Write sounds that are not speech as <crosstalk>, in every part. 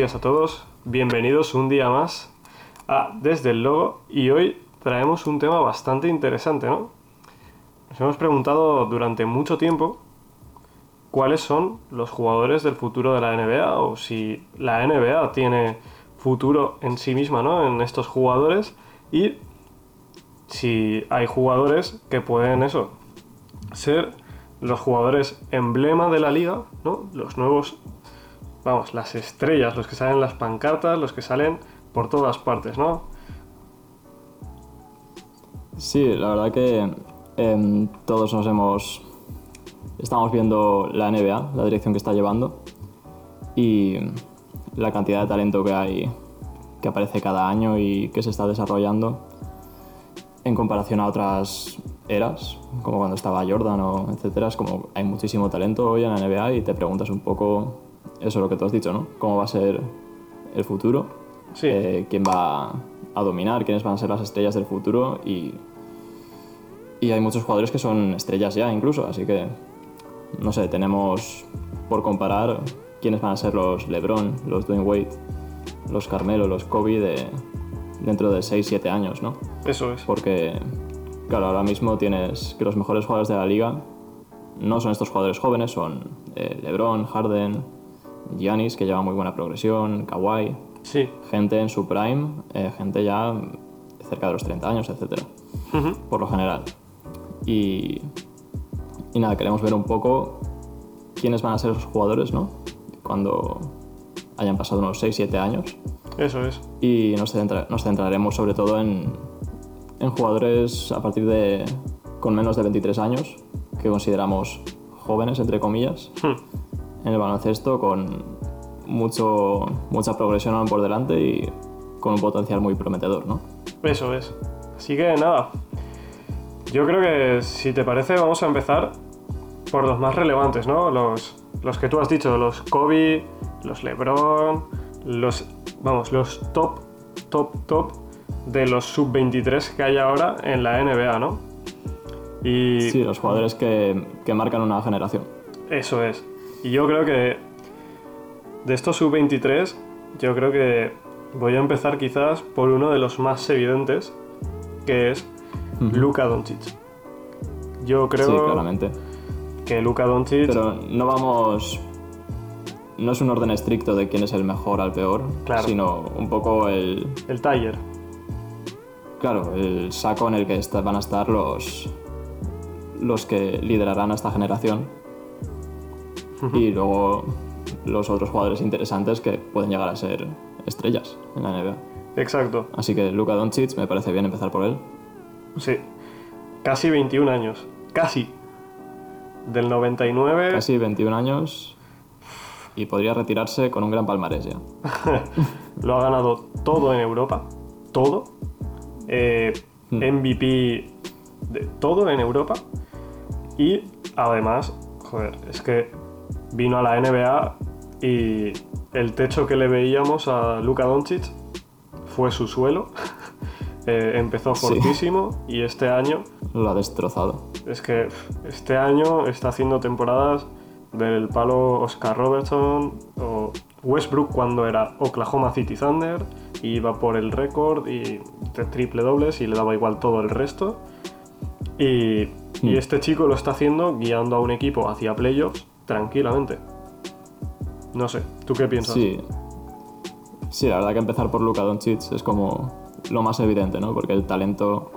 días a todos. Bienvenidos un día más a Desde el Logo y hoy traemos un tema bastante interesante, ¿no? Nos hemos preguntado durante mucho tiempo cuáles son los jugadores del futuro de la NBA o si la NBA tiene futuro en sí misma, ¿no? En estos jugadores y si hay jugadores que pueden eso ser los jugadores emblema de la liga, ¿no? Los nuevos vamos, las estrellas, los que salen en las pancartas, los que salen por todas partes, ¿no? Sí, la verdad que em, todos nos hemos... Estamos viendo la NBA, la dirección que está llevando y la cantidad de talento que hay, que aparece cada año y que se está desarrollando en comparación a otras eras, como cuando estaba Jordan o etcétera, es como hay muchísimo talento hoy en la NBA y te preguntas un poco eso es lo que tú has dicho, ¿no? ¿Cómo va a ser el futuro? Sí. Eh, ¿Quién va a dominar? ¿Quiénes van a ser las estrellas del futuro? Y, y hay muchos jugadores que son estrellas ya incluso, así que, no sé, tenemos por comparar quiénes van a ser los LeBron, los Dwayne Wade, los Carmelo, los Kobe de dentro de 6-7 años, ¿no? Eso es. Porque, claro, ahora mismo tienes que los mejores jugadores de la liga no son estos jugadores jóvenes, son eh, LeBron, Harden, Giannis, que lleva muy buena progresión, Kawhi. Sí. Gente en su prime, eh, gente ya cerca de los 30 años, etc. Por lo general. Y, y nada, queremos ver un poco quiénes van a ser esos jugadores, ¿no? Cuando hayan pasado unos 6-7 años. Eso es. Y nos, centra- nos centraremos sobre todo en, en jugadores a partir de con menos de 23 años, que consideramos jóvenes, entre comillas, Hmm. En el baloncesto, con mucho, mucha progresión aún por delante y con un potencial muy prometedor, ¿no? Eso es. Así que nada. Yo creo que si te parece vamos a empezar por los más relevantes, ¿no? Los, los que tú has dicho, los Kobe, los LeBron, los vamos, los top top top de los sub-23 que hay ahora en la NBA, ¿no? Y Sí, los jugadores que, que marcan una generación. Eso es. Y yo creo que de estos sub-23, yo creo que voy a empezar quizás por uno de los más evidentes, que es Ujú. Luka Doncic. Yo creo Sí, claramente. que Luka Doncic, Pero no vamos... No es un orden estricto de quién es el mejor al peor, Claro. sino un poco el, el Tiger, Claro, el saco en el que van a estar los, los que liderarán a esta generación. Y luego los otros jugadores interesantes que pueden llegar a ser estrellas en la NBA. exacto, Así que Luka Doncic me parece bien empezar por él. sí. Casi 21 años, casi. Del 99, Casi 21 años y podría retirarse con un gran palmarés ya. <laughs> lo ha ganado todo en Europa, todo. Eh. MVP de todo en Europa. Y además, joder, es que vino a la NBA y el techo que le veíamos a Luka Doncic fue su suelo. <laughs> Eh, empezó Sí. fortísimo y este año, Lo ha destrozado. es que este año está haciendo temporadas del palo Oscar Robertson o Westbrook cuando era Oklahoma City Thunder y iba por el récord y triple dobles y le daba igual todo el resto. Y, y Hmm. este chico lo está haciendo guiando a un equipo hacia playoffs tranquilamente. No sé, ¿tú qué piensas? Sí. Sí, la verdad que empezar por Luka Doncic es como lo más evidente, ¿no? Porque el talento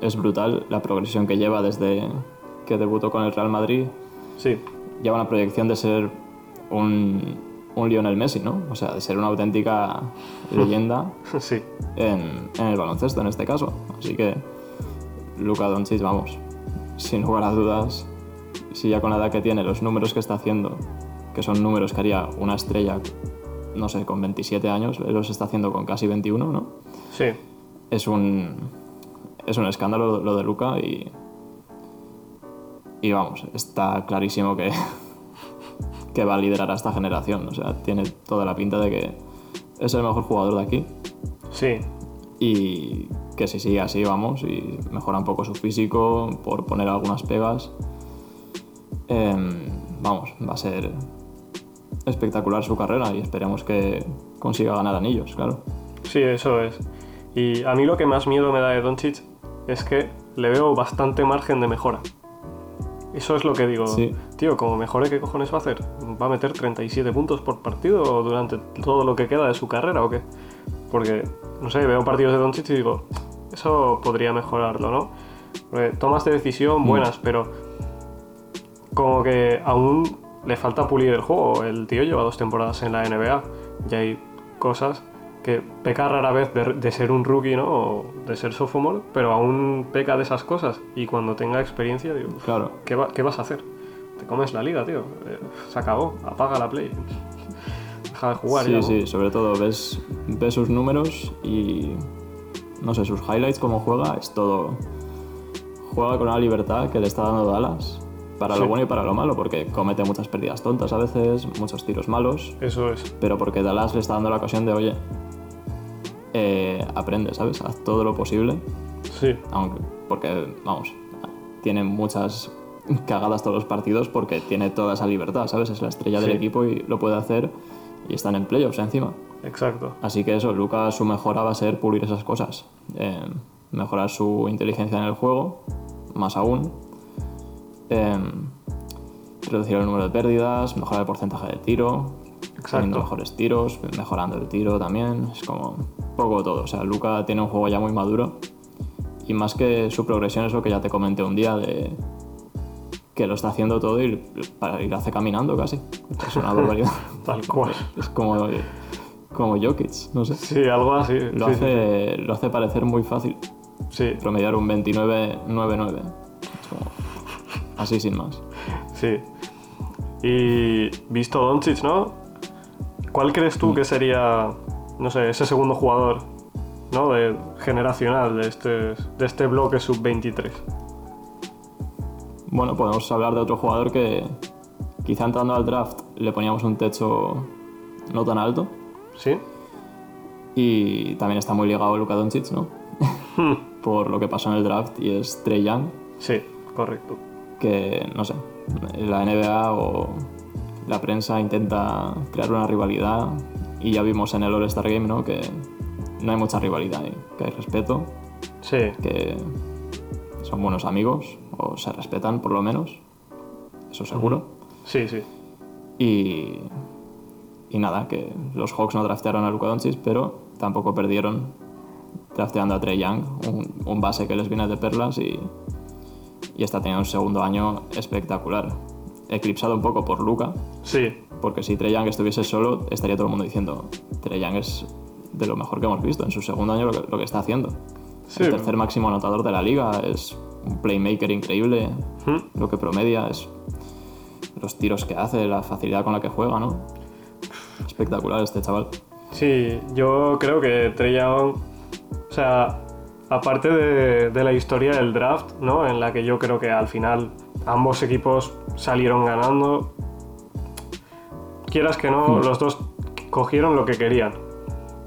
es brutal, la progresión que lleva desde que debutó con el Real Madrid Sí, lleva una proyección de ser un, un Lionel Messi, ¿no? O sea, de ser una auténtica <laughs> leyenda sí, en, en el baloncesto en este caso. Así que Luka Doncic, vamos, sin lugar a dudas, si ya con la edad que tiene, los números que está haciendo, que son números que haría una estrella, no sé, con 27 años, los está haciendo con casi 21, ¿no? sí. Es un, es un escándalo lo de Luka y, y vamos, está clarísimo que, <laughs> que va a liderar a esta generación. O sea, tiene toda la pinta de que es el mejor jugador de aquí Sí, y que si sigue así, vamos, y mejora un poco su físico por poner algunas pegas, em, vamos, va a ser... espectacular su carrera y esperemos que consiga ganar anillos, claro. Sí, eso es. Y a mí lo que más miedo me da de Doncic es que le veo bastante margen de mejora. Eso es lo que digo. Sí. Tío, como mejore, ¿qué cojones va a hacer? ¿Va a meter 37 puntos por partido durante todo lo que queda de su carrera o qué? Porque, no sé, veo partidos de Doncic y digo, eso podría mejorarlo, ¿no? Porque tomas de decisión buenas, pero como que aún le falta pulir el juego. El tío lleva dos temporadas en la NBA y hay cosas que peca rara vez de, de ser un rookie, ¿no? O de ser sophomore, pero aún peca de esas cosas. Y cuando tenga experiencia, digo, Claro. ¿qué, va- qué vas a hacer? Te comes la liga, tío. Eh, se acabó. Apaga la play. Deja de jugar sí, ya, ¿no? sí, sobre todo ves, ves sus números y no sé, sus highlights, cómo juega, es todo. Juega con una libertad que le está dando Dallas para Sí. lo bueno y para lo malo, porque comete muchas pérdidas tontas a veces, muchos tiros malos, Eso es. pero porque Dallas le está dando la ocasión de, oye, eh, aprende, ¿sabes? Haz todo lo posible, Sí, aunque, porque, vamos, tiene muchas cagadas todos los partidos porque tiene toda esa libertad, ¿sabes? Es la estrella del Sí. equipo y lo puede hacer y están en playoffs encima. exacto. Así que eso, Lucas su mejora va a ser pulir esas cosas. Eh, mejorar su inteligencia en el juego, más aún. Eh, reducir el número de pérdidas, mejorar el porcentaje de tiro, teniendo mejores tiros, mejorando el tiro también. Es como poco todo. O sea, Luca tiene un juego ya muy maduro. Y más que su progresión es lo que ya te comenté un día de que lo está haciendo todo y, para- y lo hace caminando casi. Es una <laughs> barbaridad. Tal cual. Es como, como Jokic, no sé. Sí, algo así. Lo, sí, sí, hace, lo hace parecer muy fácil. Sí, Promediar un 29-9-9. Es como, Así sin más. sí. Y visto Doncic, ¿no? ¿Cuál crees tú que sería, no sé, ese segundo jugador, ¿no? De, generacional de este, de este bloque sub-23. Bueno, podemos hablar de otro jugador que quizá entrando al draft le poníamos un techo no tan alto. ¿Sí? Y también está muy ligado a Luka Doncic, ¿no? <laughs> Por lo que pasó en el draft y es Trey Young, Sí, correcto. Que no sé, la NBA o la prensa intenta crear una rivalidad y ya vimos en el All-Star Game, ¿no? Que no hay mucha rivalidad, ahí, que hay respeto, Sí, que son buenos amigos o se respetan por lo menos, eso seguro. sí, sí. Y, y nada, que los Hawks no draftearon a Luka Doncic, pero tampoco perdieron drafteando a Trey Young, un, un base que les viene de perlas y, y está teniendo un segundo año espectacular. Eclipsado un poco por Luka, Sí, porque si Trey Young estuviese solo, estaría todo el mundo diciendo Trey Young es de lo mejor que hemos visto en su segundo año lo que, lo que está haciendo. Sí. El tercer máximo anotador de la liga, es un playmaker increíble, ¿Mm? lo que promedia es los tiros que hace, la facilidad con la que juega, ¿no? Espectacular este chaval. Sí, yo creo que Trey Young, o sea, aparte de, de la historia del draft, ¿no? En la que yo creo que al final ambos equipos salieron ganando, quieras que no, Hmm. los dos cogieron lo que querían.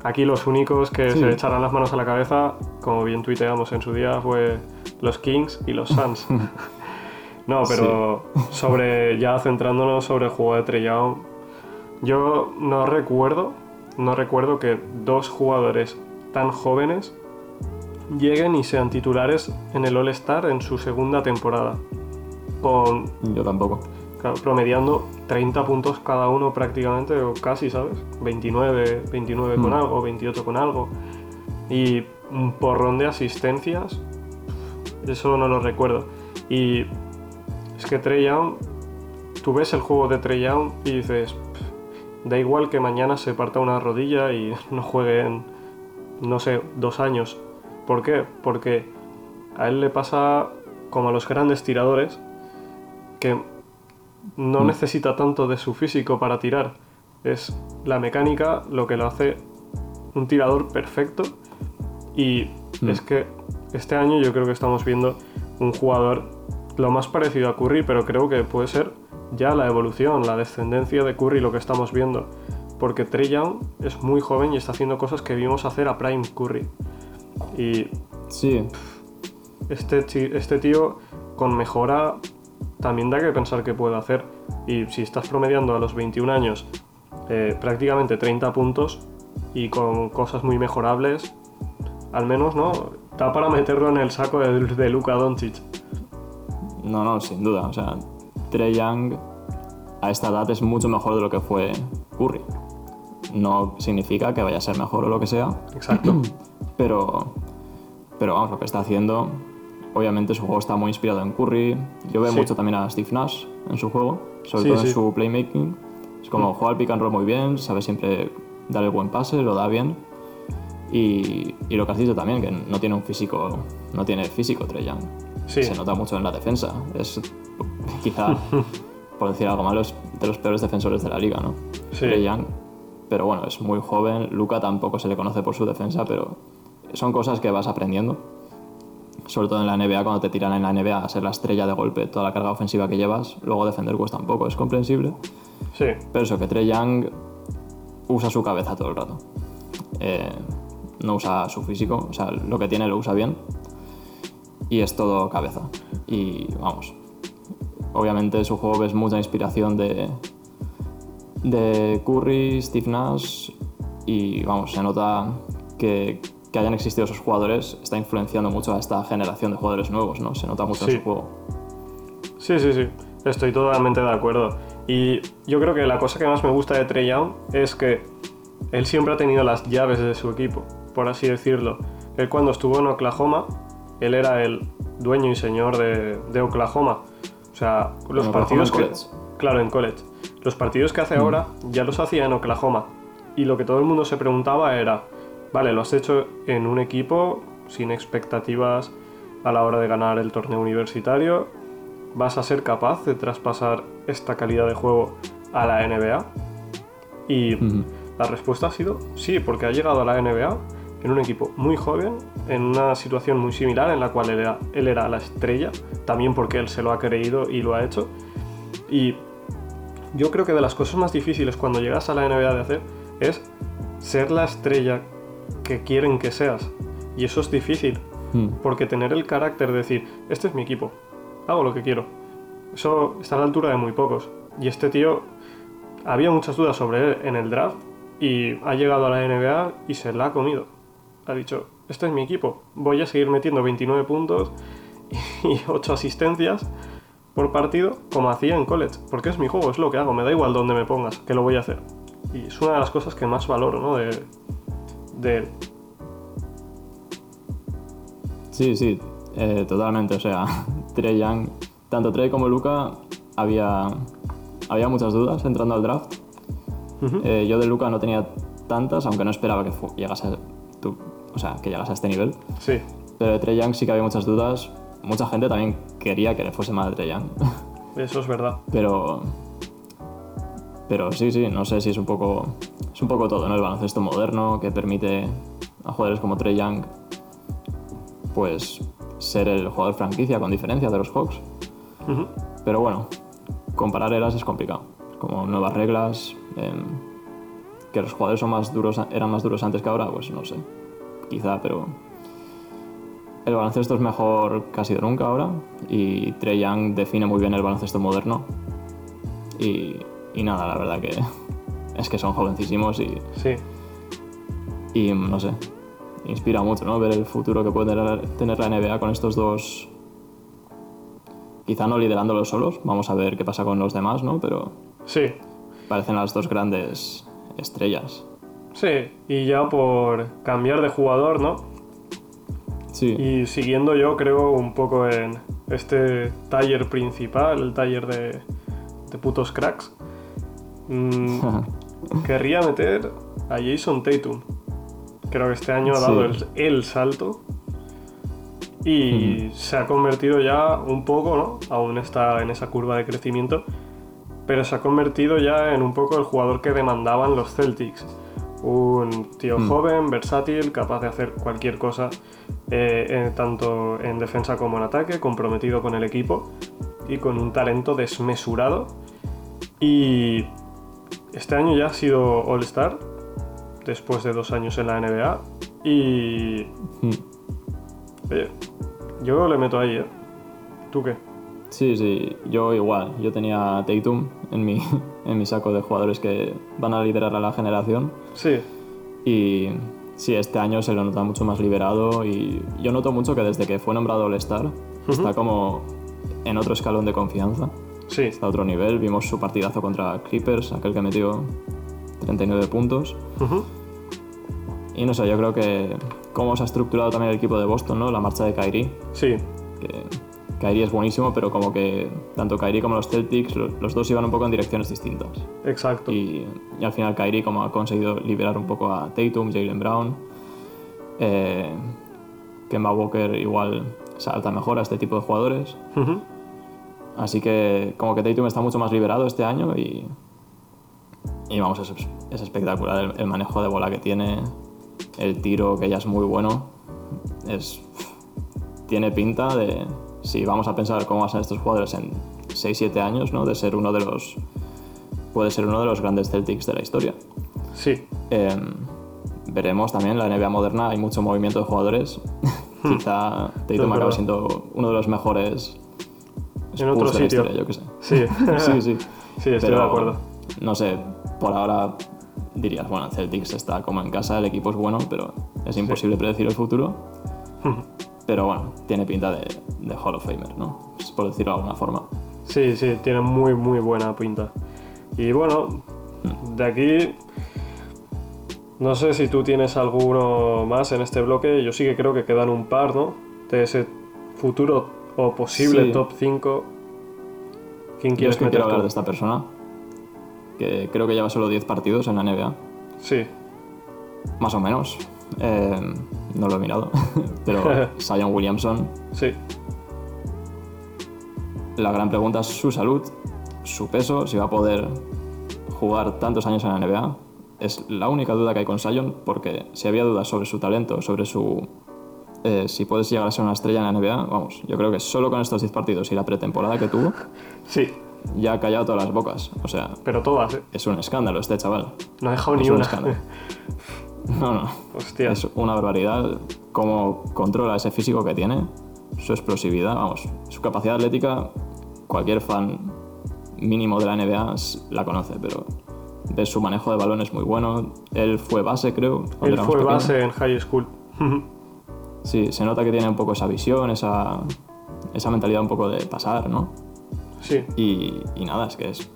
Aquí los únicos que Sí. se echaran las manos a la cabeza, como bien tuiteamos en su día, fue los Kings y los Suns. <laughs> no, pero sobre ya centrándonos sobre el juego de Young, yo no recuerdo, no recuerdo que dos jugadores tan jóvenes lleguen y sean titulares en el All-Star en su segunda temporada. Con, Yo tampoco. claro, promediando 30 puntos cada uno prácticamente, o casi, ¿sabes? 29, 29 con Mm. algo, 28 con algo. Y un porrón de asistencias. Eso no lo recuerdo. Y es que Trey Young, tú ves el juego de Trey Young y dices, "Pff, da igual que mañana se parta una rodilla y <laughs> no juegue en, no sé, dos años. ¿Por qué? Porque a él le pasa como a los grandes tiradores que no Mm. necesita tanto de su físico para tirar. Es la mecánica lo que lo hace un tirador perfecto. Y Mm. es que este año yo creo que estamos viendo un jugador lo más parecido a Curry, pero creo que puede ser ya la evolución, la descendencia de Curry lo que estamos viendo. Porque Trey Young es muy joven y está haciendo cosas que vimos hacer a Prime Curry. Y Sí, este, este tío con mejora también da que pensar que puede hacer. Y si estás promediando a los 21 años eh, prácticamente 30 puntos y con cosas muy mejorables, al menos, ¿no? Está para meterlo en el saco de, de Luka Doncic. No, no, sin duda. O sea, Trey Young a esta edad es mucho mejor de lo que fue Curry. No significa que vaya a ser mejor o lo que sea, Exacto. <clears throat> pero, pero vamos, lo que está haciendo, obviamente su juego está muy inspirado en Curry. Yo veo Sí. mucho también a Steve Nash en su juego, sobre Sí, todo sí. Mm. en su playmaking. Es como juega el pick and roll muy bien, sabe siempre dar el buen pase, lo da bien. Y, y lo que has dicho también, que no tiene un físico, no tiene físico Trey Young. Se nota mucho en la defensa. Es <laughs> quizá, <laughs> por decir algo malo, es de los peores defensores de la liga, ¿no? Trey Young. Pero bueno, es muy joven. Luca tampoco se le conoce por su defensa, pero son cosas que vas aprendiendo. Sobre todo en la NBA, cuando te tiran en la NBA a ser la estrella de golpe, toda la carga ofensiva que llevas, luego defender cuesta un poco, es comprensible. Sí, Pero eso, que Trey Young usa su cabeza todo el rato. Eh, no usa su físico, o sea, lo que tiene lo usa bien. Y es todo cabeza. Y vamos, obviamente su juego ves mucha inspiración de, de Curry, Steve Nash. Y vamos, se nota que, que hayan existido esos jugadores está influenciando mucho a esta generación de jugadores nuevos, ¿no? Se nota mucho Sí. en su juego. sí, sí, sí. Estoy totalmente de acuerdo. Y yo creo que la cosa que más me gusta de Trey Young es que él siempre ha tenido las llaves de su equipo, por así decirlo. Él cuando estuvo en Oklahoma, él era el dueño y señor de, de Oklahoma. O sea, los En partidos en que... college. Claro, en college. Los partidos que hace ahora ya los hacía en Oklahoma. Y lo que todo el mundo se preguntaba era, vale, lo has hecho en un equipo sin expectativas a la hora de ganar el torneo universitario. ¿Vas a ser capaz de traspasar esta calidad de juego a la NBA? Y la respuesta ha sido sí, porque ha llegado a la NBA en un equipo muy joven, en una situación muy similar en la cual él era, él era la estrella, también porque él se lo ha creído y lo ha hecho. Y yo creo que de las cosas más difíciles cuando llegas a la NBA de hacer es ser la estrella que quieren que seas. Y eso es difícil, Mm. porque tener el carácter de decir, este es mi equipo, hago lo que quiero. Eso está a la altura de muy pocos. Y este tío, había muchas dudas sobre él en el draft y ha llegado a la NBA y se la ha comido. Ha dicho, este es mi equipo, voy a seguir metiendo 29 puntos <laughs> y 8 asistencias por partido como hacía en college, porque es mi juego, es lo que hago, me da igual dónde me pongas, que lo voy a hacer. Y es una de las cosas que más valoro, ¿no? De, de él. Sí, sí, eh, totalmente. O sea, <laughs> Trey Young, tanto Trey como Luca, había, había muchas dudas entrando al draft. Eh, yo de Luca no tenía tantas, aunque no esperaba que llegase, a, tu- o sea, que llegase a este nivel. Sí, Pero de Trey Young sí que había muchas dudas. Mucha gente también quería que le fuese mal a Trey Young. <laughs> eso es verdad. pero, pero sí, sí, no sé si es un poco, es un poco todo, ¿no? El baloncesto moderno que permite a jugadores como Trey Young, pues ser el jugador franquicia con diferencia de los Hawks. Pero bueno, comparar eras es complicado. Como nuevas reglas, em, que los jugadores son más duros, eran más duros antes que ahora, pues no sé. Quizá, pero el baloncesto es mejor ha sido nunca ahora. Y Trey Young define muy bien el baloncesto moderno. Y, y nada, la verdad que es que son jovencísimos y, Sí, y no sé. Inspira mucho, ¿no? Ver el futuro que puede tener, la NBA con estos dos. Quizá no liderándolos solos, vamos a ver qué pasa con los demás, ¿no? Pero sí, parecen las dos grandes estrellas. sí. Y ya por cambiar de jugador, ¿no? Sí, Y siguiendo yo creo un poco en este taller principal, el taller de, de putos cracks, mm, <laughs> querría meter a Jason Tatum. Creo que este año ha dado Sí. el, el salto y se ha convertido ya un poco, ¿no? Aún está en esa curva de crecimiento, pero se ha convertido ya en un poco el jugador que demandaban los Celtics. Un tío Mm. joven, versátil, capaz de hacer cualquier cosa, eh, eh, tanto en defensa como en ataque, comprometido con el equipo y con un talento desmesurado. Y este año ya ha sido All-Star, después de dos años en la NBA. Y. Mm. Oye, yo le meto ahí, ¿eh? ¿Tú qué? sí, sí, yo igual. Yo tenía a Tatum en mi, <laughs> en mi saco de jugadores que van a liderar a la generación. Sí, Y sí, este año se lo nota mucho más liberado y yo noto mucho que desde que fue nombrado All-Star está como en otro escalón de confianza, sí, está a otro nivel. Vimos su partidazo contra Clippers, aquel que metió 39 puntos. Y no sé, yo creo que cómo se ha estructurado también el equipo de Boston, ¿no? La marcha de Kyrie, sí, que Kyrie es buenísimo, pero como que tanto Kyrie como los Celtics, lo- los dos iban un poco en direcciones distintas. exacto. Y, y al final Kyrie como ha conseguido liberar un poco a Tatum, Jalen Brown, eh, Kemba Walker igual salta mejor a este tipo de jugadores. Ujú, Así que como que Tatum está mucho más liberado este año y, y vamos, es, es espectacular el, el manejo de bola que tiene, el tiro que ya es muy bueno, es, tiene pinta de, si vamos a pensar cómo van a ser estos jugadores en 6-7 años, ¿no? de ser uno de los, puede ser uno de los grandes Celtics de la historia. Sí, Eh, veremos también, la NBA moderna hay mucho movimiento de jugadores, <laughs> quizá Tatum verdad. acaba siendo uno de los mejores En otro sitio. yo qué sé. sí, <laughs> sí, sí. Sí, estoy Pero, de acuerdo. No sé, por ahora dirías, bueno, Celtics está como en casa, el equipo es bueno, pero es imposible predecir el futuro. <laughs> Pero bueno, tiene pinta de, de Hall of Famer, ¿no? Por decirlo de alguna forma. Sí, sí, tiene muy, muy buena pinta. Y bueno, de aquí. No sé si tú tienes alguno más en este bloque. Yo sí que creo que quedan un par, ¿no? De ese futuro o posible Sí. top 5. ¿Quién Yo quieres es que quiero hablar de esta persona, que creo que lleva solo 10 partidos en la NBA, Sí, más o menos. Eh, no lo he mirado, <laughs> pero <laughs> Zion Williamson sí, La gran pregunta es su salud, su peso, si va a poder jugar tantos años en la NBA. Es la única duda que hay con Sion, porque si había dudas sobre su talento, sobre su. Eh, si puedes llegar a ser una estrella en la NBA, vamos, yo creo que solo con estos 10 partidos y la pretemporada que tuvo, sí. ya ha callado todas las bocas. O sea, Pero todas, ¿eh? es un escándalo este chaval. No ha dejado Es ni un una. escándalo. <laughs> No, no. Hostia. Es una barbaridad cómo controla ese físico que tiene, su explosividad, vamos, su capacidad atlética. Cualquier fan mínimo de la NBA la conoce, pero ves su manejo de balón es muy bueno. Él fue base, creo. Él fue pequeño. base en high school. <laughs> Sí, se nota que tiene un poco esa visión, esa, esa mentalidad un poco de pasar, ¿no? sí, Y, y nada, es que es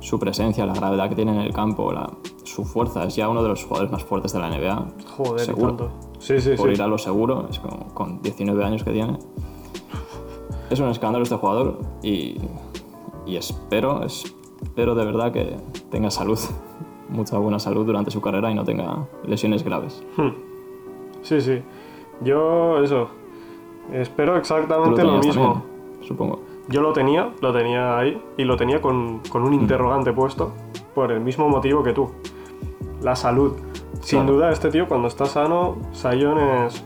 su presencia, la gravedad que tiene en el campo, la, su fuerza, es ya uno de los jugadores más fuertes de la NBA. joder, Seguro. tanto. Sí, sí, por sí. ir a lo seguro, es como con 19 años que tiene. Es un escándalo este jugador y, y espero, espero de verdad que tenga salud, <laughs> mucha buena salud durante su carrera y no tenga lesiones graves. Hmm. Sí, sí. Yo, eso. Espero lo exactamente lo mismo. también, supongo. Yo lo tenía, lo tenía ahí y lo tenía con, con un interrogante puesto por el mismo motivo que tú. La salud. Sin Claro. duda, este tío cuando está sano, Sion es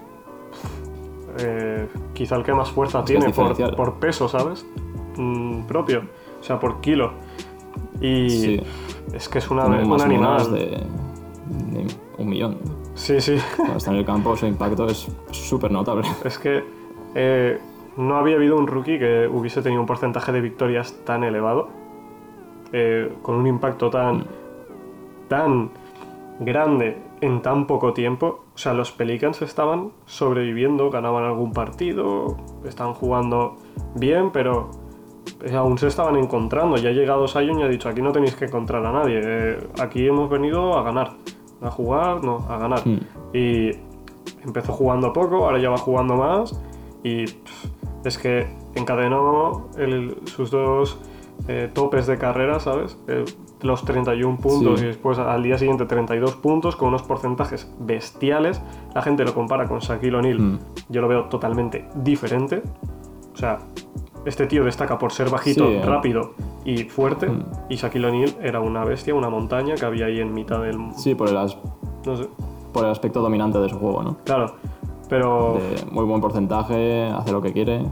eh, quizá el que más fuerza es tiene por, por peso, ¿sabes? Mm, propio, o sea, por kilo. Y Sí. es que es una, un animal. de, de un millón. Sí, sí. Cuando está en el campo su impacto es súper notable. Es que eh, no había habido un rookie que hubiese tenido un porcentaje de victorias tan elevado, eh, con un impacto tan, tan grande en tan poco tiempo. O sea, los Pelicans estaban sobreviviendo, ganaban algún partido, estaban jugando bien, pero eh, aún se estaban encontrando. Ya ha llegado Sion y ha dicho, aquí no tenéis que encontrar a nadie, eh, aquí hemos venido a ganar. A jugar, no, a ganar. Mm. Y empezó jugando poco, ahora ya va jugando más. Y pff, es que encadenó el- sus dos eh, topes de carrera, ¿sabes? Eh, los 31 puntos Sí. y después al día siguiente 32 puntos con unos porcentajes bestiales. La gente lo compara con Shaquille O'Neal. Mm. Yo lo veo totalmente diferente. O sea, este tío destaca por ser bajito, Sí, eh. rápido y fuerte. Mm. Y Shaquille O'Neal era una bestia, una montaña que había ahí en mitad del... Sí, por el, as- No sé. por el aspecto dominante de su juego, ¿no? Claro, pero... de muy buen porcentaje, hace lo que quiere.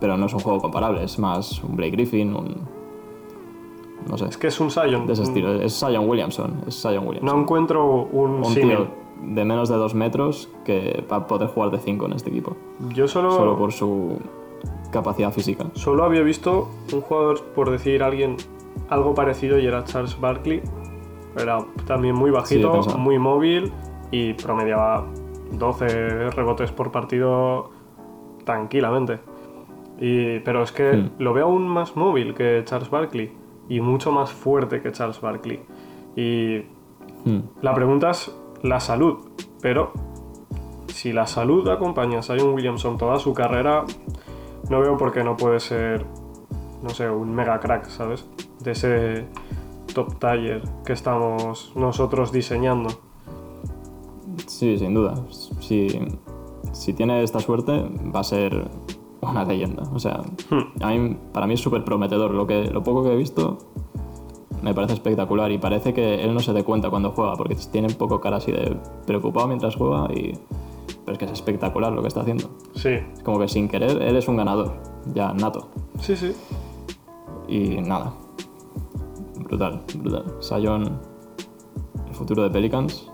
Pero no es un juego comparable, es más un Blake Griffin, un. No sé, Es que es un Sion. de ese estilo. Es Zion Williamson, es Zion Williamson. No encuentro un, un tío de menos de dos metros que va a poder jugar de 5 en este equipo. Yo Solo solo, por su capacidad física. había visto un jugador, por decir alguien algo parecido y era Charles Barkley. Era también muy bajito, muy móvil y promediaba 12 rebotes por partido tranquilamente. Y, pero es que Hmm. lo veo aún más móvil que Charles Barkley y mucho más fuerte que Charles Barkley. Y Hmm. la pregunta es la salud, pero si la salud acompaña a Zion Williamson toda su carrera, no veo por qué no puede ser, no sé, un mega crack, ¿sabes? De ese top tier que estamos nosotros diseñando. Sí, sin duda. Si, si tiene esta suerte, va a ser una leyenda. O sea, Hmm. a mí, para mí es súper prometedor. Lo, que, lo poco que he visto me parece espectacular y parece que él no se dé cuenta cuando juega, porque tiene un poco cara así de preocupado mientras juega y... Pero es que es espectacular lo que está haciendo. Sí, Es como que sin querer, él es un ganador, ya nato. sí, sí. Y nada. Brutal, brutal. Sion, el futuro de Pelicans,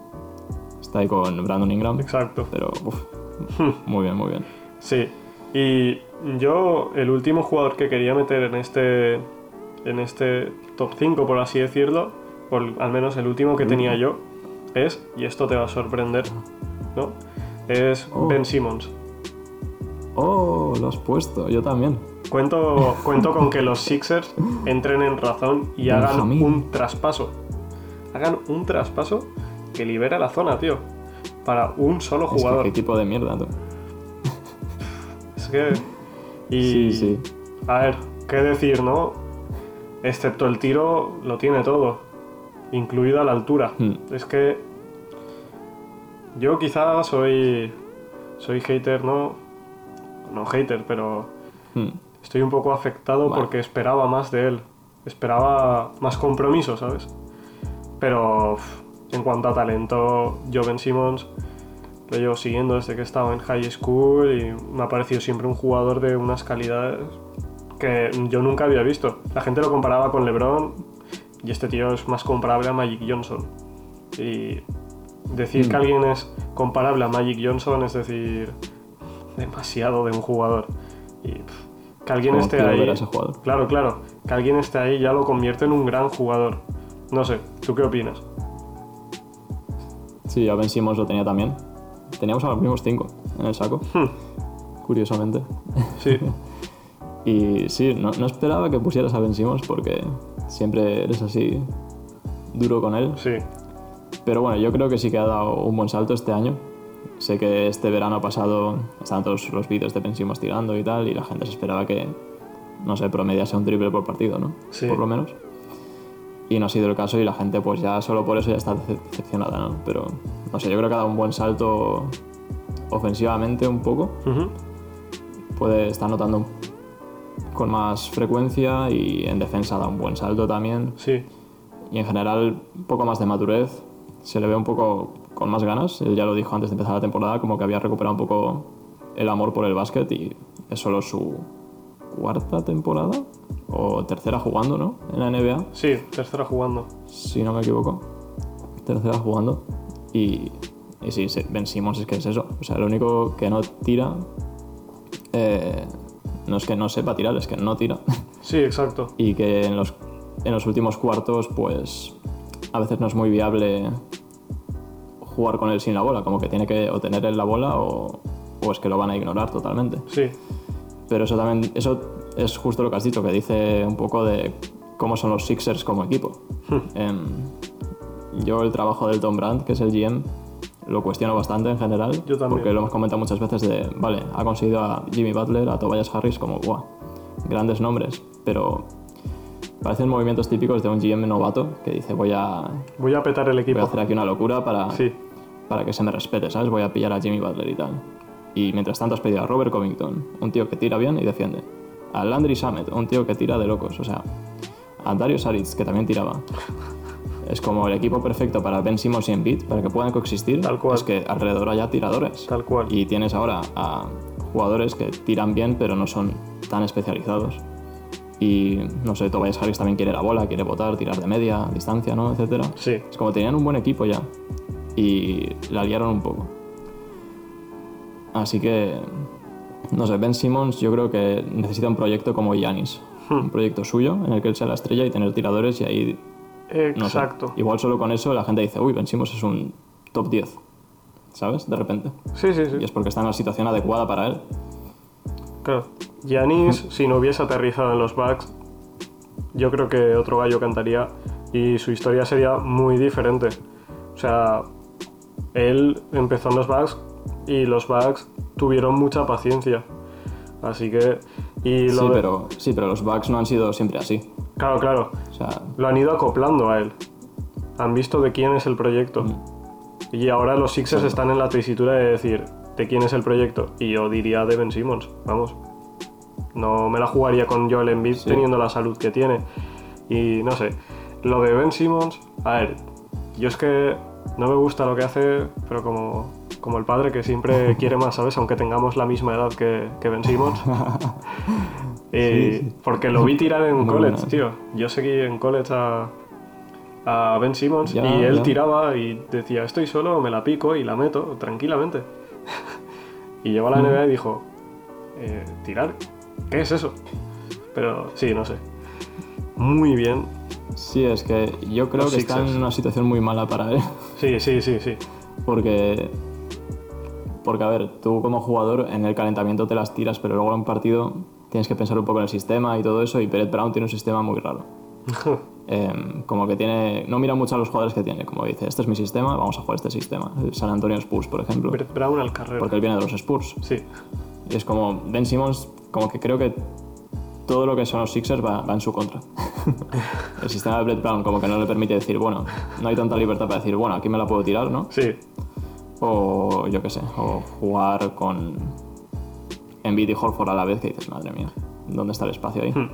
está ahí con Brandon Ingram. Exacto. Pero, uff, muy bien, muy bien. Sí. Y yo, el último jugador que quería meter en este, en este top 5, por así decirlo, por al menos el último que tenía yo, es, y esto te va a sorprender, ¿no? Es Oh. Ben Simmons. Oh, lo has puesto, yo también. Cuento, <laughs> cuento con que los Sixers entren en razón y hagan Benjamín. un traspaso. Hagan un traspaso que libera la zona, tío. Para un solo Es que jugador. qué tipo de mierda, tú. Es que. Y. Sí, sí. A ver, ¿qué decir, no? Excepto el tiro, lo tiene todo. Incluida la altura. Hmm. Es que. Yo quizá soy. Soy hater, ¿no? No hater, pero. Hmm. Estoy un poco afectado Vale. porque esperaba más de él. Esperaba más compromiso, ¿sabes? Pero en cuanto a talento, yo Ben Simmons lo llevo siguiendo desde que estaba en high school y me ha parecido siempre un jugador de unas calidades que yo nunca había visto. La gente lo comparaba con LeBron y este tío es más comparable a Magic Johnson. Y decir Mm. que alguien es comparable a Magic Johnson es decir demasiado de un jugador. Y pff, que alguien Como esté ahí. ver a ese jugador. Claro, claro. Que alguien esté ahí ya lo convierte en un gran jugador. No sé, ¿tú qué opinas? Sí, a Ben Simmons lo tenía también. Teníamos a los mismos cinco en el saco, Hmm, curiosamente. Sí, <laughs> Y sí, no, no esperaba que pusieras a Ben Simmons porque siempre eres así duro con él. sí, Pero bueno, yo creo que sí que ha dado un buen salto este año. Sé que este verano pasado estaban todos los vídeos de Ben Simmons tirando y tal, y la gente se esperaba que, no sé, promediase un triple por partido, ¿no? Sí. Por lo menos. Y no ha sido el caso y la gente pues ya solo por eso ya está decep- decepcionada, ¿no? Pero, no sé, yo creo que ha dado un buen salto ofensivamente un poco. Ujú. Puede estar notando con más frecuencia y en defensa da un buen salto también sí, y en general un poco más de madurez. Se le ve un poco con más ganas. Él ya lo dijo antes de empezar la temporada, como que había recuperado un poco el amor por el básquet y es solo su cuarta temporada o tercera jugando, ¿no? En la NBA, sí, tercera jugando. si no me equivoco. Tercera jugando. Y, y sí, Ben Simmons es que es eso. O sea, lo único que no tira eh, no es que no sepa tirar, es que no tira. Sí, exacto. <laughs> y que en los, en los últimos cuartos pues a veces no es muy viable jugar con él sin la bola, como que tiene que o tener él la bola o, o es que lo van a ignorar totalmente. Sí, Pero eso también, eso es justo lo que has dicho, que dice un poco de cómo son los Sixers como equipo. Em, yo el trabajo del Tom Brandt, que es el GM, lo cuestiono bastante en general. Yo también. Porque lo hemos comentado muchas veces de, vale, ha conseguido a Jimmy Butler, a Tobias Harris como, guau, grandes nombres, pero parecen movimientos típicos de un GM novato que dice, voy a, voy a petar el voy a equipo. hacer aquí una locura para, Sí, para que se me respete, ¿sabes? Voy a pillar a Jimmy Butler y tal. Y mientras tanto has pedido a Robert Covington, un tío que tira bien y defiende. A Landry Summit, un tío que tira de locos. O sea, a Darius Saric, que también tiraba. <laughs> Es como el equipo perfecto para Ben Simmons y Embiid, para que puedan coexistir. Tal cual. Es que alrededor haya tiradores. tal cual. Y tienes ahora a jugadores que tiran bien, pero no son tan especializados. Y no sé, Tobias Harris también quiere la bola, quiere botar, tirar de media, distancia, ¿no? Etcétera. Sí, Es como tenían un buen equipo ya. Y la liaron un poco. Así que. No sé, Ben Simmons yo creo que necesita un proyecto como Giannis. un proyecto suyo en el que él sea la estrella y tener tiradores y ahí, no sé, Exacto. igual solo con eso la gente dice, uy, Ben Simmons es un top 10, ¿sabes? De repente. Sí, sí, sí. Y es porque está en la situación adecuada para él. Claro. Giannis, si no hubiese aterrizado en los Bucks, yo creo que otro gallo cantaría y su historia sería muy diferente. O sea, él empezó en los Bucks y los Bucks tuvieron mucha paciencia. Así que... Y lo Sí de- pero, sí, pero los Bucks no han sido siempre así. Claro, claro. O sea, Lo han ido acoplando a él. Han visto de quién es el proyecto. Y ahora los Sixers están en la tesitura de decir de quién es el proyecto. Y yo diría de Ben Simmons, vamos. No me la jugaría con Joel Embiid Sí. teniendo la salud que tiene. Y no sé, lo de Ben Simmons, a ver, yo es que no me gusta lo que hace, pero como, como el padre que siempre <laughs> quiere más, ¿sabes? Aunque tengamos la misma edad que, que Ben Simmons. <laughs> <laughs> Y Porque lo vi tirar en Muy college, buena. tío. Yo seguí en college a, a Ben Simmons Ya, y él ya. tiraba y decía, estoy solo, me la pico y la meto tranquilamente. y llegó a la Mm. NBA y dijo, "Eh, ¿tirar? ¿Qué es eso? Pero sí, no sé. Muy bien. sí, es que yo creo Los que está Sixers. en una situación muy mala para él. Sí, sí, sí, sí. Porque, porque, a ver, tú como jugador en el calentamiento te las tiras, pero luego en un partido tienes que pensar un poco en el sistema y todo eso, y Peret Brown tiene un sistema muy raro. <laughs> Em, como que tiene... No mira mucho a los jugadores que tiene, como dice, este es mi sistema, vamos a jugar este sistema. El San Antonio Spurs, por ejemplo, Brett Brown al carrero. porque él viene de los Spurs. Sí, Y es como, Ben Simmons, como que creo que todo lo que son los Sixers va, va en su contra. <laughs> el sistema de Brett Brown como que no le permite decir, bueno, no hay tanta libertad para decir, bueno, aquí me la puedo tirar, ¿no? sí. O yo qué sé, o jugar con Embiid y Horford a la vez que dices, madre mía, ¿dónde está el espacio ahí? Hmm.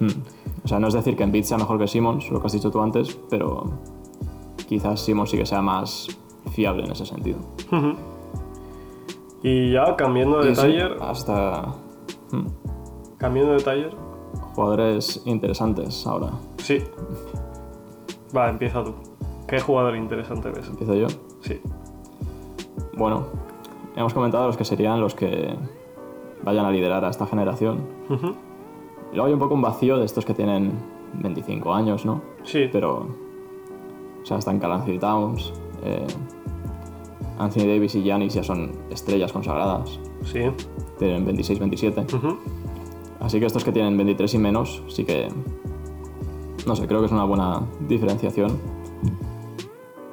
Hmm. O sea, no es decir que Embiid sea mejor que Simmons, lo que has dicho tú antes, pero quizás Simmons sí que sea más fiable en ese sentido. Ujú. Y ya cambiando de taller, hasta hmm, cambiando de taller, jugadores interesantes ahora. sí. Va, empieza tú. ¿Qué jugador interesante ves? Empiezo yo. Sí. Bueno, hemos comentado los que serían los que vayan a liderar a esta generación. Luego hay un poco un vacío de estos que tienen 25 años, ¿no? Sí, Pero, o sea, están Carl Anthony Towns, eh, Anthony Davis y Giannis ya son estrellas consagradas, sí. tienen 26-27. Ujú. Así que estos que tienen 23 y menos, sí que, no sé, creo que es una buena diferenciación.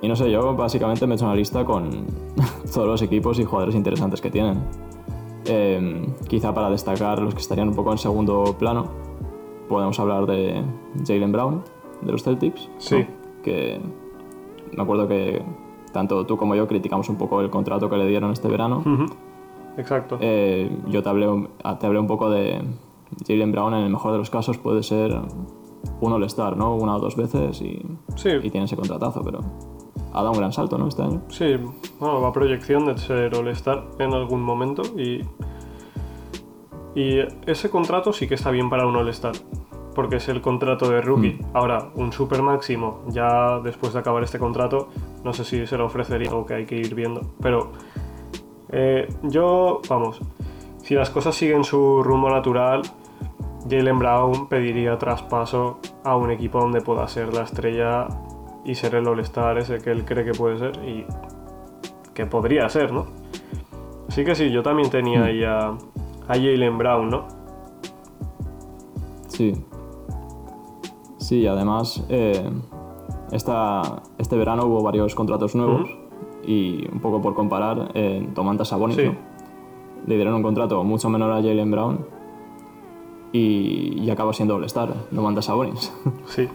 Y no sé, yo básicamente me he hecho una lista con <laughs> todos los equipos y jugadores interesantes que tienen. Eh, quizá para destacar los que estarían un poco en segundo plano, podemos hablar de Jalen Brown, de los Celtics. Sí. ¿no? Que me acuerdo que tanto tú como yo criticamos un poco el contrato que le dieron este verano. Exacto. Eh, yo te hablé, un- ah, te hablé un poco de Jalen Brown, en el mejor de los casos puede ser un All-Star, ¿no? Una o dos veces y, Sí. y tiene ese contratazo, pero ha dado un gran salto, ¿no? Este año. Sí, bueno, va proyección de ser All-Star en algún momento y. Y ese contrato sí que está bien para un All-Star, porque es el contrato de rookie. Ahora, un super máximo, ya después de acabar este contrato, no sé si se lo ofrecería algo que hay que ir viendo. Pero eh, yo, vamos, si las cosas siguen su rumbo natural, Jalen Brown pediría traspaso a un equipo donde pueda ser la estrella y ser el All-Star ese que él cree que puede ser y que podría ser, ¿no? Así que sí, yo también tenía ahí a, a Jalen Brown, ¿no? Sí. Sí, y además, eh, esta, este verano hubo varios contratos nuevos y un poco por comparar, eh, Domantas Sabonis, Sí. ¿no? Le dieron un contrato mucho menor a Jalen Brown y, y acaba siendo All-Star, Domantas Sabonis. <laughs> Sí,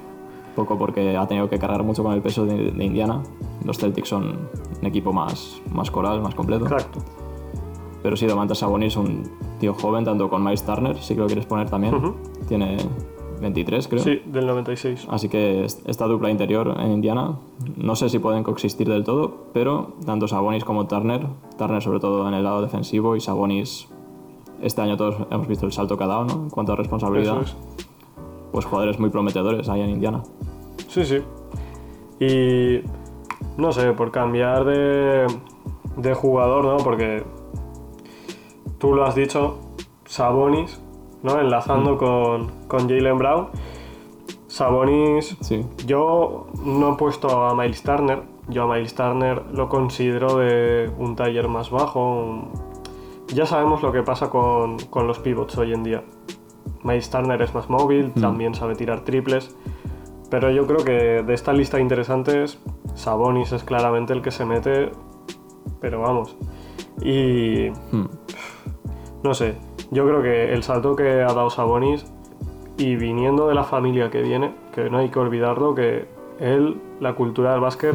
poco porque ha tenido que cargar mucho con el peso de, de Indiana. Los Celtics son un equipo más, más coral, más completo. exacto. Pero sí, Domantas Sabonis, un tío joven, tanto con Miles Turner, si que lo quieres poner también. Ujú. Tiene 23, creo. Sí, del 96. Así que est- esta dupla interior en Indiana, no sé si pueden coexistir del todo, pero tanto Sabonis como Turner, Turner sobre todo en el lado defensivo y Sabonis, este año todos hemos visto el salto que ha dado, ¿no? En cuanto a responsabilidad, es. pues jugadores muy prometedores ahí en Indiana. Sí, sí. Y no sé, por cambiar de, de jugador, ¿no? Porque tú lo has dicho, Sabonis ¿no? Enlazando con, con Jalen Brown. Sabonis, Sí. yo no he puesto a Miles Turner. Yo a Miles Turner lo considero de un taller más bajo. un- Ya sabemos lo que pasa con, con los pivots hoy en día. Miles Turner es más móvil, también sabe tirar triples. Pero yo creo que de esta lista de interesantes, Sabonis es claramente el que se mete. Pero vamos. Y Hmm. no sé, yo creo que el salto que ha dado Sabonis y viniendo de la familia que viene, que no hay que olvidarlo, que él, la cultura del básquet,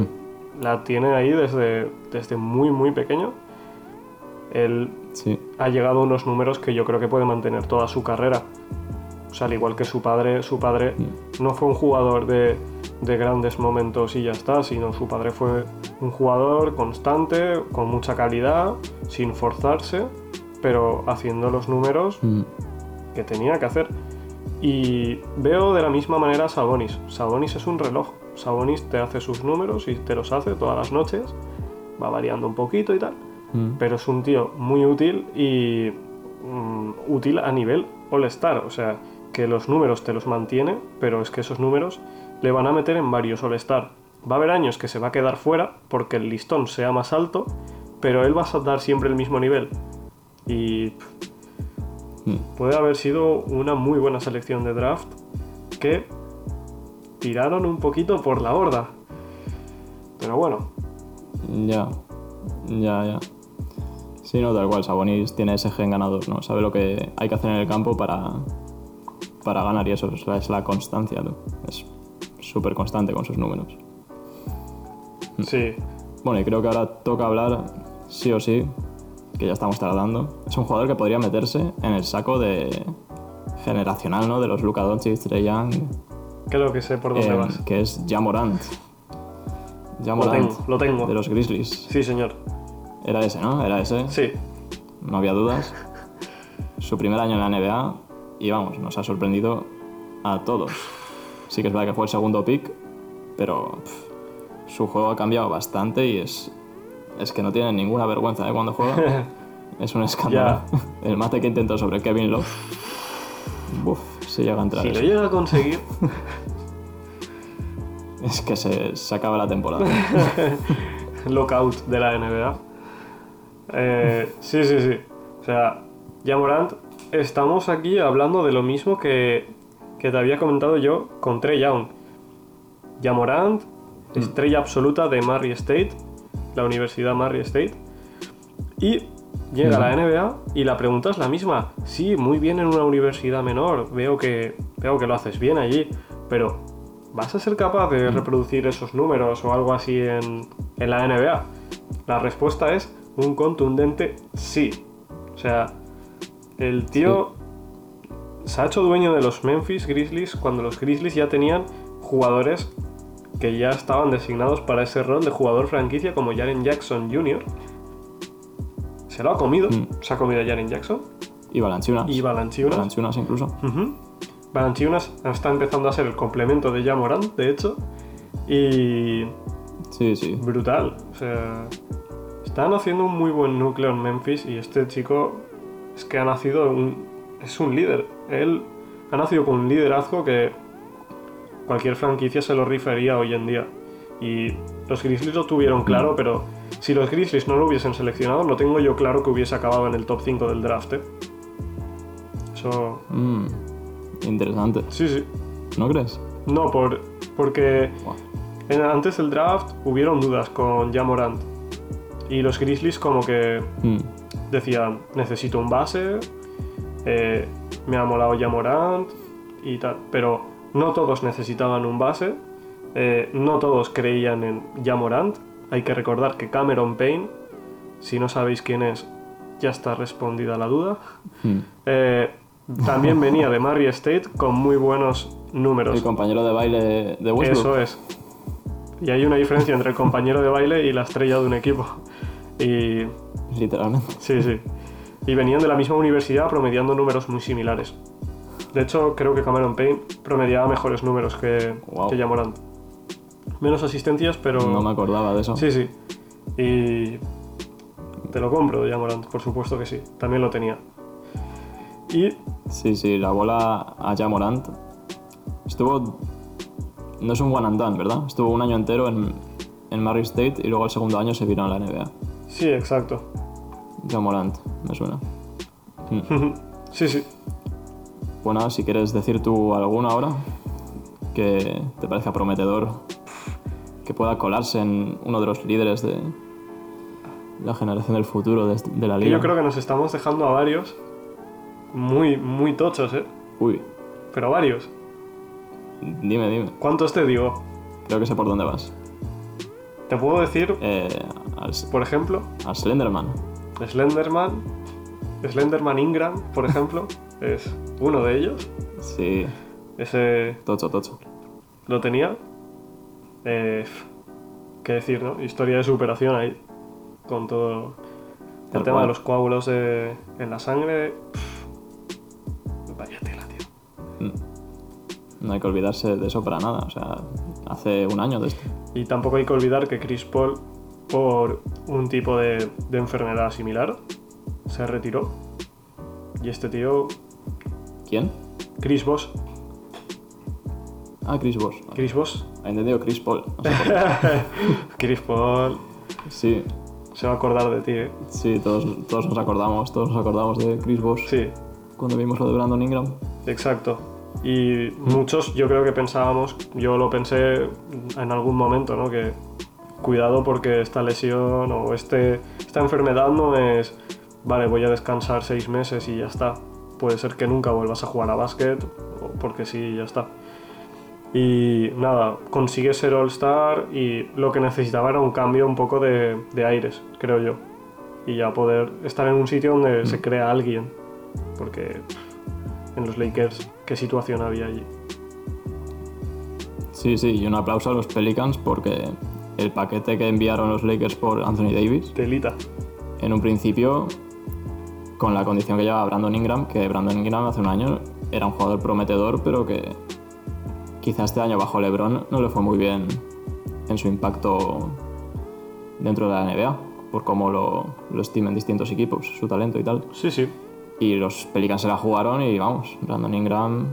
la tiene ahí desde, desde muy, muy pequeño. Él Sí. ha llegado a unos números que yo creo que puede mantener toda su carrera. O sea, al igual que su padre, su padre no fue un jugador de, de grandes momentos y ya está, sino su padre fue un jugador constante, con mucha calidad, sin forzarse, pero haciendo los números Hmm. que tenía que hacer. Y veo de la misma manera a Sabonis. Sabonis es un reloj. Sabonis te hace sus números y te los hace todas las noches. Va variando un poquito y tal. Hmm. Pero es un tío muy útil y mm, útil a nivel All-Star. O sea, que los números te los mantiene, pero es que esos números le van a meter en varios All-Star. Va a haber años que se va a quedar fuera porque el listón sea más alto, pero él va a dar siempre el mismo nivel. Y puede haber sido una muy buena selección de draft que tiraron un poquito por la borda. Pero bueno, Ya, ya, ya. Sí, no, tal cual. Sabonis tiene ese gen ganador, ¿no? Sabe lo que hay que hacer en el campo para, para ganar y eso es la, es la constancia, tú. Es súper constante con sus números. sí, Bueno, y creo que ahora toca hablar, sí o sí, que ya estamos tardando. Es un jugador que podría meterse en el saco de generacional, ¿no? De los Luka Doncic, Trey Young, creo que sé por dónde eh, vas. que es Jamorant. Lo Jamorant, tengo, lo tengo. de los Grizzlies. Sí, señor. Era ese, ¿no? Era ese. Sí, no había dudas. Su primer año en la NBA y vamos, nos ha sorprendido a todos. Sí que es verdad que fue el segundo pick, pero pff, su juego ha cambiado bastante y es, es que no tiene ninguna vergüenza ¿eh? cuando juega. <laughs> es un escándalo. <laughs> El mate que intentó sobre Kevin Love. Uf, se llega a entrar. si lo llega a conseguir, <laughs> Es que se, se acaba la temporada. lockout de la NBA. Eh, sí, sí, sí. O sea, ya Morant, estamos aquí hablando de lo mismo que, que te había comentado yo con Trey Young. Ya Morant, estrella absoluta de Murray State, la Universidad Murray State. Y llega a la NBA y la pregunta es la misma. Sí, muy bien en una universidad menor, veo que, veo que lo haces bien allí, pero ¿vas a ser capaz de reproducir esos números o algo así en, en la NBA? La respuesta es un contundente sí. O sea, el tío se ha hecho dueño de los Memphis Grizzlies cuando los Grizzlies ya tenían jugadores que ya estaban designados para ese rol de jugador franquicia como Jaren Jackson Jr. Se lo ha comido, se ha comido a Jaren Jackson y Valanciunas. y Valanciunas. Valanciunas incluso. Ujú. Valanciunas está empezando a ser el complemento de Jamorant, de hecho. Y Sí, sí. brutal. O sea, están haciendo un muy buen núcleo en Memphis y este chico es que ha nacido un, es un líder. Él ha nacido con un liderazgo que cualquier franquicia se lo rifaría hoy en día. Y los Grizzlies lo tuvieron claro, pero si los Grizzlies no lo hubiesen seleccionado, no tengo yo claro que hubiese acabado en el top 5 del draft. ¿eh? Eso... Mm, interesante. Sí, sí. ¿No crees? No, por, porque en- antes del draft hubieron dudas con Jamorant. Y los Grizzlies como que Mm, decían, necesito un base, eh, me ha molado Jamorant y tal. Pero no todos necesitaban un base, eh, no todos creían en Jamorant. Hay que recordar que Cameron Payne, si no sabéis quién es, ya está respondida la duda. mm. Eh, también venía de Murray State con muy buenos números. El compañero de baile de Westbrook. Eso es. Y hay una diferencia entre el compañero de baile y la estrella de un equipo. Y Literalmente. sí, sí. Y venían de la misma universidad promediando números muy similares. De hecho, creo que Cameron Payne promediaba mejores números que, Guau. que. Menos asistencias, pero... No me acordaba de eso. Sí, sí. Y te lo compro de Jamorant, por supuesto que sí. También lo tenía. Y Sí, sí, la bola a Jamorant estuvo. No es un one and done, ¿verdad? Estuvo un año entero en, en Murray State y luego el segundo año se vino a la NBA. sí, exacto. Jamorant, me suena. <laughs> sí, sí. Bueno, si quieres decir tú alguno ahora que te parezca prometedor, que pueda colarse en uno de los líderes de la generación del futuro de, de la liga. yo creo que nos estamos dejando a varios muy, muy tochos, ¿eh? Uy, Pero varios. dime, dime. ¿Cuántos te digo? Creo que sé por dónde vas. Te puedo decir, Eh, al, por ejemplo, al Slenderman. Slenderman, Slenderman Ingram, por ejemplo, es uno de ellos. Sí, Ese tocho, tocho. lo tenía. Eh, qué decir, ¿no? Historia de superación ahí. Con todo el Tal tema cual. de los coágulos de- en la sangre. Pff, Vaya tela, tío. No hay que olvidarse de eso para nada. O sea, hace un año de esto. Y tampoco hay que olvidar que Chris Paul, por un tipo de, de enfermedad similar, se retiró. Y este tío, ¿Quién? Chris Bosh, Ah, Chris Bosh. Chris Bosh, Ha entendido Chris Paul. No sé. <laughs> Chris Paul Sí, se va a acordar de ti, ¿eh? sí, todos, todos nos acordamos. Todos nos acordamos de Chris Bosh Sí, cuando vimos lo de Brandon Ingram. exacto. Y muchos yo creo que pensábamos, yo lo pensé en algún momento, ¿no? Que cuidado porque esta lesión o este, esta enfermedad no es, vale, voy a descansar seis meses y ya está. Puede ser que nunca vuelvas a jugar a básquet, porque sí, ya está. Y nada, consigue ser All-Star y lo que necesitaba era un cambio un poco de, de aires, creo yo. Y ya poder estar en un sitio donde se crea alguien. Porque en los Lakers, ¿qué situación había allí? Sí, sí, y un aplauso a los Pelicans porque el paquete que enviaron los Lakers por Anthony Davis, Telita. en un principio, con la condición que llevaba Brandon Ingram, que Brandon Ingram hace un año era un jugador prometedor, pero que quizá este año bajo LeBron no le fue muy bien en su impacto dentro de la NBA, por cómo lo, lo estimen distintos equipos, su talento y tal. Sí, sí. Y los Pelicans se la jugaron y vamos, Brandon Ingram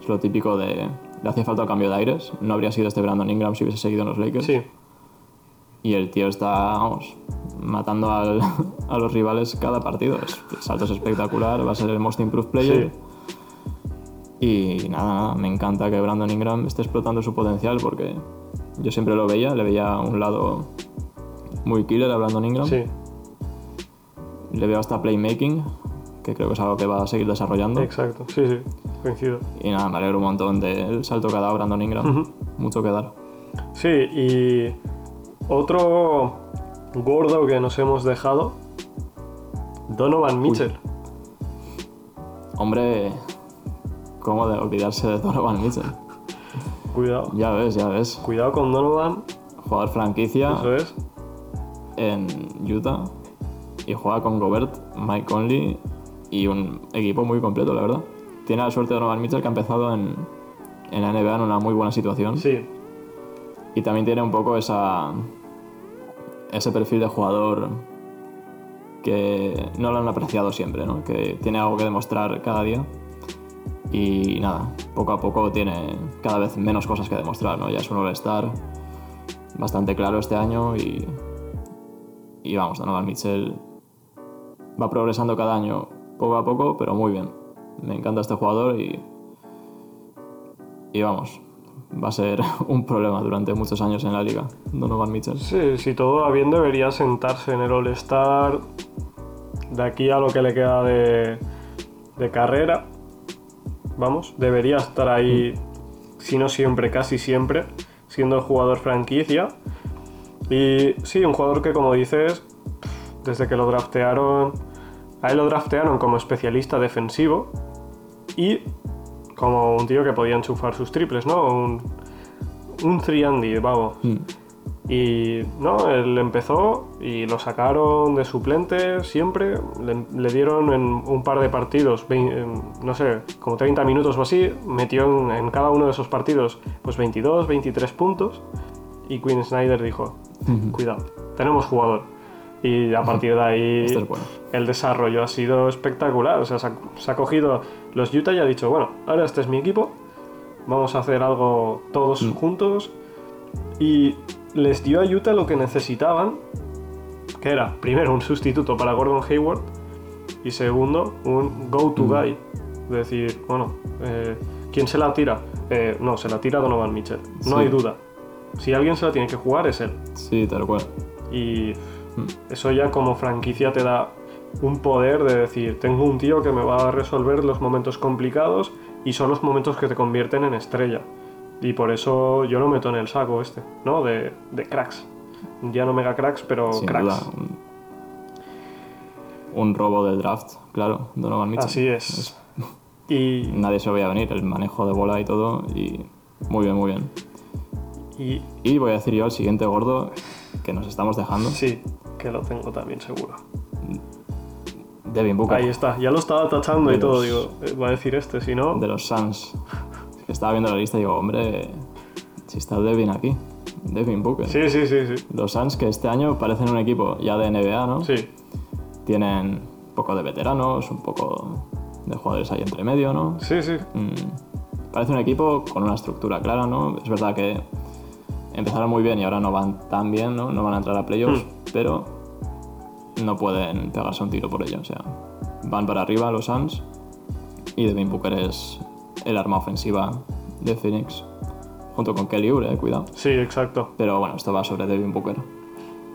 es lo típico de... Le hacía falta un cambio de aires, no habría sido este Brandon Ingram si hubiese seguido en los Lakers. Sí. Y el tío está, vamos, matando al- <laughs> a los rivales cada partido. Es- El salto es espectacular, va a ser el Most Improved Player. Y nada, nada, me encanta que Brandon Ingram esté explotando su potencial porque yo siempre lo veía, le veía un lado muy killer a Brandon Ingram. Sí, Le veo hasta playmaking, que creo que es algo que va a seguir desarrollando. exacto. Sí, sí. Coincido. Y nada, me alegro un montón del salto que ha dado Brandon Ingram. Ujú. Mucho que dar. Sí, y otro gordo que nos hemos dejado, Donovan Mitchell. Hombre, ¿cómo de olvidarse de Donovan Mitchell? Cuidado. Ya ves, ya ves. Cuidado con Donovan, Jugador franquicia eso es. en Utah y juega con Gobert, Mike Conley y un equipo muy completo, la verdad. Tiene la suerte de Donovan Mitchell que ha empezado en, en la NBA en una muy buena situación Sí, y también tiene un poco esa ese perfil de jugador que no lo han apreciado siempre, ¿no? que tiene algo que demostrar cada día y nada, poco a poco tiene cada vez menos cosas que demostrar, ¿no? ya es un All-Star bastante claro este año y, y vamos, Donovan Mitchell va progresando cada año poco a poco, pero muy bien. Me encanta este jugador y, y vamos, va a ser <laughs> un problema durante muchos años en la liga, Donovan Mitchell. sí, si todo va bien debería sentarse en el All-Star de aquí a lo que le queda de, carrera. Vamos, debería estar ahí, si no siempre, casi siempre, siendo el jugador franquicia. Y sí, un jugador que como dices, desde que lo draftearon, a él lo draftearon como especialista defensivo y como un tío que podía enchufar sus triples, ¿no? Un, un 3 vamos. Mm. Y no, él empezó y lo sacaron de suplente siempre. Le, le dieron en un par de partidos, no sé, como 30 minutos o así. Metió en, en cada uno de esos partidos pues 22, 23 puntos. Y Quinn Snyder dijo, cuidado, tenemos jugador. Y a partir de ahí Este bueno. el desarrollo ha sido espectacular. O sea, se ha, se ha cogido los Utah y ha dicho, bueno, ahora este es mi equipo, vamos a hacer algo todos Mm. juntos. Y les dio a Utah lo que necesitaban, que era, primero, un sustituto para Gordon Hayward y segundo, un go-to Mm. guy. Es decir, bueno, eh, ¿quién se la tira? Eh, no, se la tira Donovan Mitchell, no Sí. hay duda. Si alguien se la tiene que jugar es él. Sí, tal cual. Y. eso ya como franquicia te da un poder de decir, tengo un tío que me va a resolver los momentos complicados y son los momentos que te convierten en estrella. Y por eso yo lo meto en el saco este, ¿no? De, de cracks. Ya no mega cracks, pero Sin cracks. duda. Un, un robo del draft, claro, Donovan Mitchell. Así es. Y, Nadie se lo veía venir, el manejo de bola y todo, y muy bien, muy bien. y Y voy a decir yo al siguiente gordo que nos estamos dejando, sí, que lo tengo también seguro. Devin Booker, Ahí está, ya lo estaba tachando De y todo, digo, eh, va a decir este, si no... de los Suns. Es que Estaba viendo la lista y digo, hombre, si está Devin aquí, Devin Booker. Sí, sí, sí, sí. Los Suns que este año parecen un equipo ya de NBA, ¿no? Sí, Tienen un poco de veteranos, un poco de jugadores ahí entre medio, ¿no? sí, sí. Mm, parece un equipo con una estructura clara, ¿no? Es verdad que empezaron muy bien y ahora no van tan bien, ¿no? No van a entrar a playoffs, pero no pueden pegarse un tiro por ello. O sea, van para arriba los Suns y Devin Booker es el arma ofensiva de Phoenix, junto con Kelly Oubre, eh, cuidado. Sí, exacto. Pero bueno, esto va sobre Devin Booker.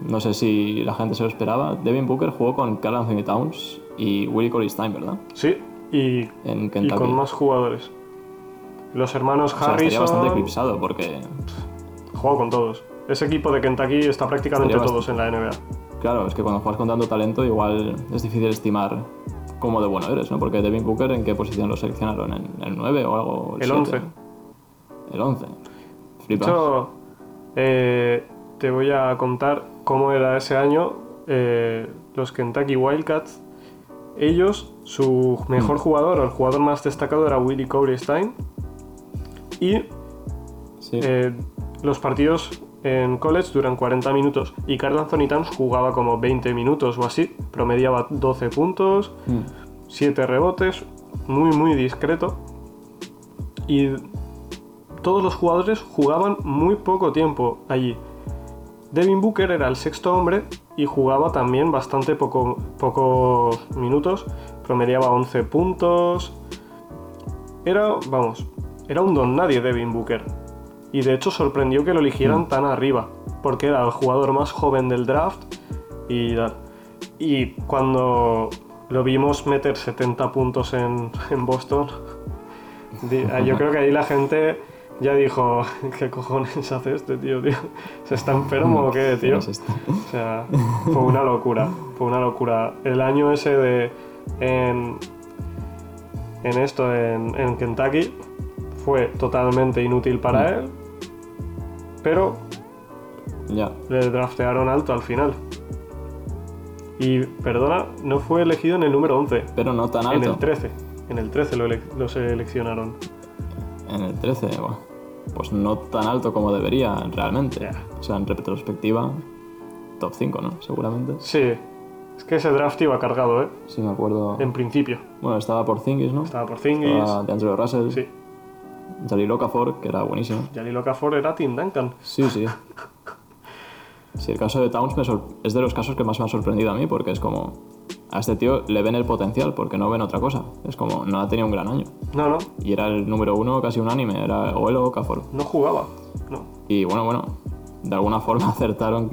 No sé si la gente se lo esperaba. Devin Booker jugó con Carl Anthony Towns y Willie Cauley Stein, ¿verdad? Sí, y En y con más jugadores. Los hermanos O sea, estaría bastante Harrison eclipsado porque jugó con todos. Ese equipo de Kentucky está prácticamente todos en la NBA. Claro, es que cuando juegas con tanto talento igual es difícil estimar cómo de bueno eres, ¿no? Porque Devin Booker, ¿en qué posición lo seleccionaron? ¿En el 9 o algo? El 7? 11. El 11. De Flipas. hecho, eh, te voy a contar cómo era ese año eh, los Kentucky Wildcats. Ellos, su mejor jugador o el jugador más destacado era Willie Cauley Stein. Y Sí. Eh, los partidos en college duran 40 minutos y Carl Anthony Towns jugaba como 20 minutos o así, promediaba 12 puntos, Mm. 7 rebotes, muy muy discreto. Y todos los jugadores jugaban muy poco tiempo allí. Devin Booker era el sexto hombre y jugaba también bastante poco, pocos minutos, promediaba 11 puntos. Era, vamos, era un don nadie Devin Booker. Y de hecho sorprendió que lo eligieran tan arriba, porque era el jugador más joven del draft y, y cuando lo vimos meter 70 puntos en, en Boston, ah, yo creo que ahí la gente ya dijo, <laughs> ¿qué cojones hace este tío, tío? ¿Se está enfermo o qué, tío? O sea, fue una locura, fue una locura. El año ese de en, en esto, en, en Kentucky, fue totalmente inútil para él, pero Ya. le draftearon alto al final. Y, perdona, no fue elegido en el número 11, Pero no tan en alto. el 13. En el 13 lo, ele- lo seleccionaron. En el 13, bueno, pues no tan alto como debería realmente. Ya. O sea, en retrospectiva, top 5, ¿no? Seguramente. Sí, es que ese draft iba cargado, ¿eh? Sí, me acuerdo. En principio. Bueno, estaba por Zingis, ¿no? Estaba por Zingis. Estaba de Andrew Russell. Sí, Jalil Okafor, que era buenísimo. Jalil Okafor era Tim Duncan. Sí, sí. Sí, el caso de Towns me es de los casos que más me ha sorprendido a mí, porque es como. A este tío le ven el potencial, porque no ven otra cosa. Es como, no ha tenido un gran año. No, no, Y era el número uno casi unánime, era o él o Okafor. no jugaba. No. Y bueno, bueno, de alguna forma <laughs> acertaron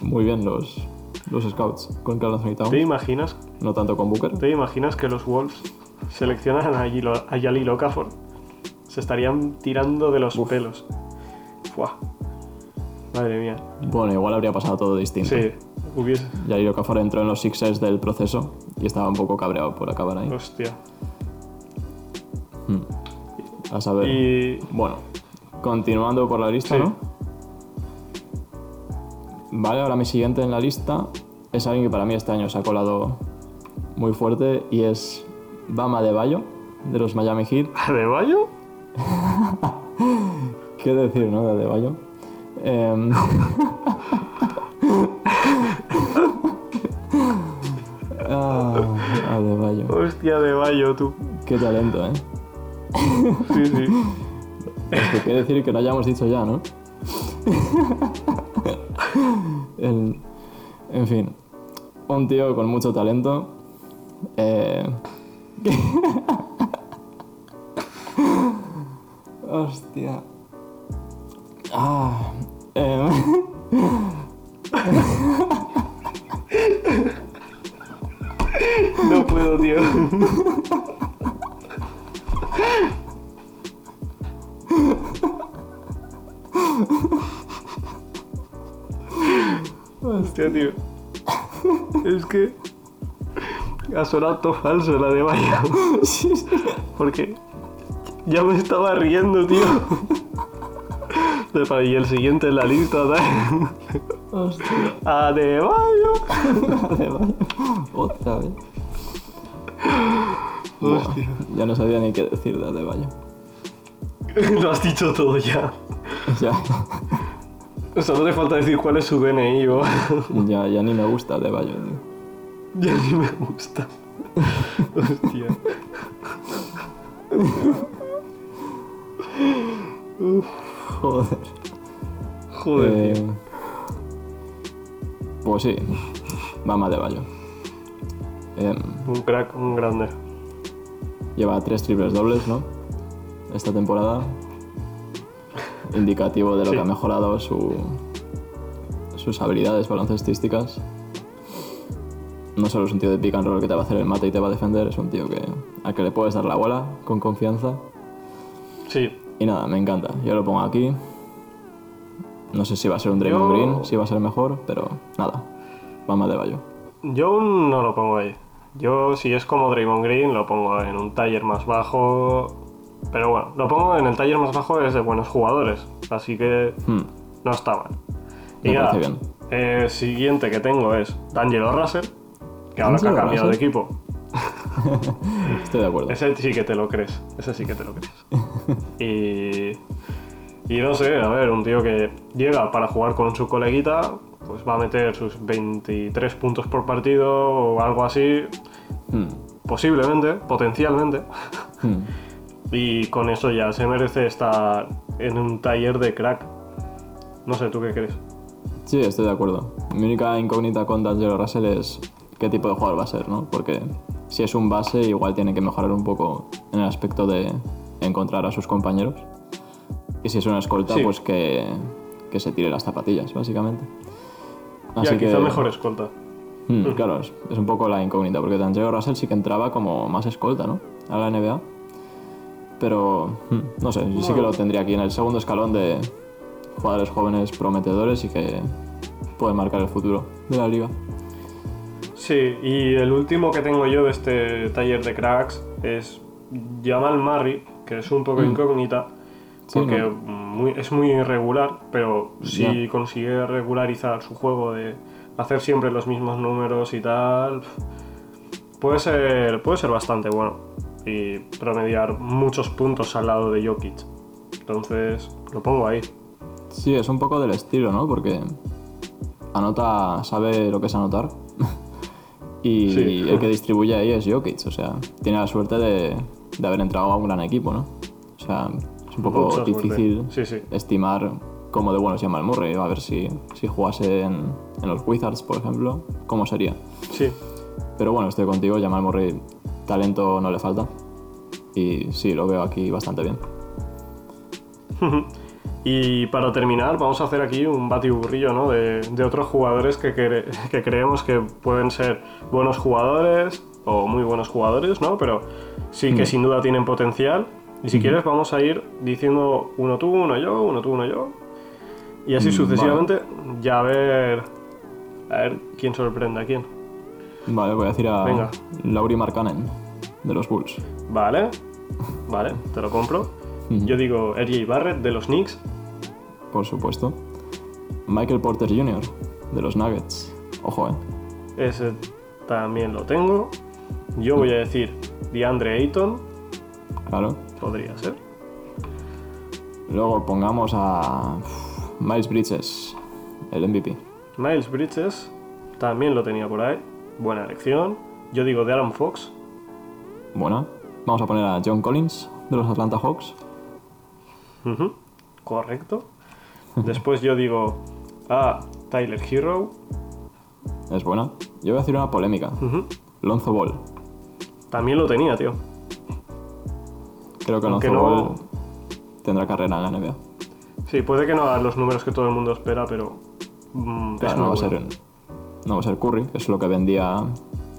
muy bien los, los scouts con Carl Anthony Towns. ¿Te imaginas, No tanto con Booker. ¿Te imaginas que los Wolves seleccionan a, Jalil Okafor? Se estarían tirando de los pelos. Fuah. Madre mía. Bueno, igual habría pasado todo distinto. Sí, hubiese. Jalil Okafor entró en los Sixers del proceso y estaba un poco cabreado por acabar ahí. Hostia. A saber. Y. Bueno, continuando por la lista, Sí. ¿no? Vale, ahora mi siguiente en la lista es alguien que para mí este año se ha colado muy fuerte y es Bama de Bayo, de los Miami Heat. ¿De Bayo? <laughs> ¿Qué decir, no, de Adebayo? Eh... Em, <laughs> ah, Adebayo. Hostia, Adebayo, tú. Qué talento, ¿eh? sí, sí. Pues Quiere decir que lo hayamos dicho ya, ¿no? En fin, un tío con mucho talento. Eh... <laughs> Hostia. Ah, eh, No puedo, tío. Hostia, tío. Es que ha sonado todo falso la de Bayo. <laughs> Porque ya me estaba riendo, tío. Y el siguiente en la lista, hostia. Adebayo. Adebayo. Otra vez. Hostia. Ya no sabía ni qué decir de Adebayo. <laughs> Lo has dicho todo ya. Ya, Solo te falta decir cuál es su DNI o... <laughs> ya, ya ni me gusta Adebayo, tío. Ya ni me gusta. <laughs> Hostia. Joder. Joder, Eh, tío. pues sí, Mama de Bayo. Em, Un crack, un grande. lleva tres triples dobles, ¿no? Esta temporada. Indicativo de lo Sí. que ha mejorado su, sus habilidades baloncestísticas. No solo es un tío de pick and roll que te va a hacer el mate y te va a defender, es un tío que, al que le puedes dar la bola con confianza. Sí. Y nada, me encanta. Yo lo pongo aquí. No sé si va a ser un Draymond Yo- Green, si va a ser mejor, pero nada. Mama de Bayo. Yo aún no lo pongo ahí. Yo, si es como Draymond Green, lo pongo en un taller más bajo. Pero bueno, lo pongo en el taller más bajo es de buenos jugadores. Así que Hmm, no está mal. Y bien. eh, siguiente que tengo es D'Angelo Russell, que ahora que ha ¿D'Angelo cambiado de equipo. <laughs> Estoy de acuerdo. Ese sí que te lo crees. Ese sí que te lo crees. <laughs> <laughs> y. Y no sé, a ver, un tío que llega para jugar con su coleguita, pues va a meter sus 23 puntos por partido o algo así, Hmm, posiblemente, potencialmente. hmm. <laughs> Y con eso ya se merece estar en un taller de crack. No sé, ¿tú qué crees? Sí, estoy de acuerdo. Mi única incógnita con D'Angelo Russell es qué tipo de jugador va a ser, ¿no? Porque si es un base, igual tiene que mejorar un poco en el aspecto de encontrar a sus compañeros. Y si es una escolta, Sí. pues que, que se tire las zapatillas, básicamente. ya, quizá mejor escolta. Hmm, claro, es, es un poco la incógnita, porque D'Angelo Russell sí que entraba como más escolta, ¿no? A la NBA. Pero, hmm, no sé, yo sí que lo tendría aquí en el segundo escalón de jugadores jóvenes prometedores y que pueden marcar el futuro de la liga. Sí, y el último que tengo yo de este taller de cracks es Jamal Murray, que es un poco incógnita, Sí, porque ¿no? muy- es muy irregular, pero si consigue regularizar su juego de hacer siempre los mismos números y tal, puede ser, puede ser bastante bueno y promediar muchos puntos al lado de Jokic. Entonces, lo pongo ahí. Sí, es un poco del estilo, ¿no? Porque anota, sabe lo que es anotar. <laughs> y Sí. el que distribuye ahí es Jokic, o sea, tiene la suerte de, de haber entrado a un gran equipo, ¿no? O sea, es un poco Mucha difícil Sí, sí. estimar cómo de bueno es Jamal Murray. A ver si, si jugase en, en los Wizards, por ejemplo, cómo sería. Sí, Pero bueno, estoy contigo, Jamal Murray, talento no le falta. Y sí, lo veo aquí bastante bien. <laughs> Y para terminar, vamos a hacer aquí un batiburrillo ¿no? de, de otros jugadores que, cre- que creemos que pueden ser buenos jugadores o muy buenos jugadores, ¿no? Pero sí que sin duda tienen potencial. Y si quieres, vamos a ir diciendo uno tú, uno yo, uno tú, uno yo. Y así Mm, sucesivamente, ya a ver, a ver quién sorprende a quién. Vale, voy a decir a Venga. Lauri Markkanen, de los Bulls. Vale, vale, te lo compro. Yo digo RJ Barrett de los Knicks. Por supuesto. Michael Porter Jr., de los Nuggets. Ojo, eh. Ese también lo tengo. Yo voy a decir DeAndre Ayton. Claro. Podría ser. Luego pongamos a Miles Bridges, el MVP. Miles Bridges. También lo tenía por ahí. Buena elección. yo digo de Aaron Fox. Buena. Vamos a poner a John Collins de los Atlanta Hawks. Correcto. Después yo digo a Tyler Hero. Es buena. Yo voy a decir una polémica. Lonzo Ball. También lo tenía, tío. Creo que Aunque no- tendrá carrera en la NBA. Sí, puede que no haga los números que todo el mundo espera, pero. mm, es no va, a bueno. ser, no va a ser Curry, que es lo que vendía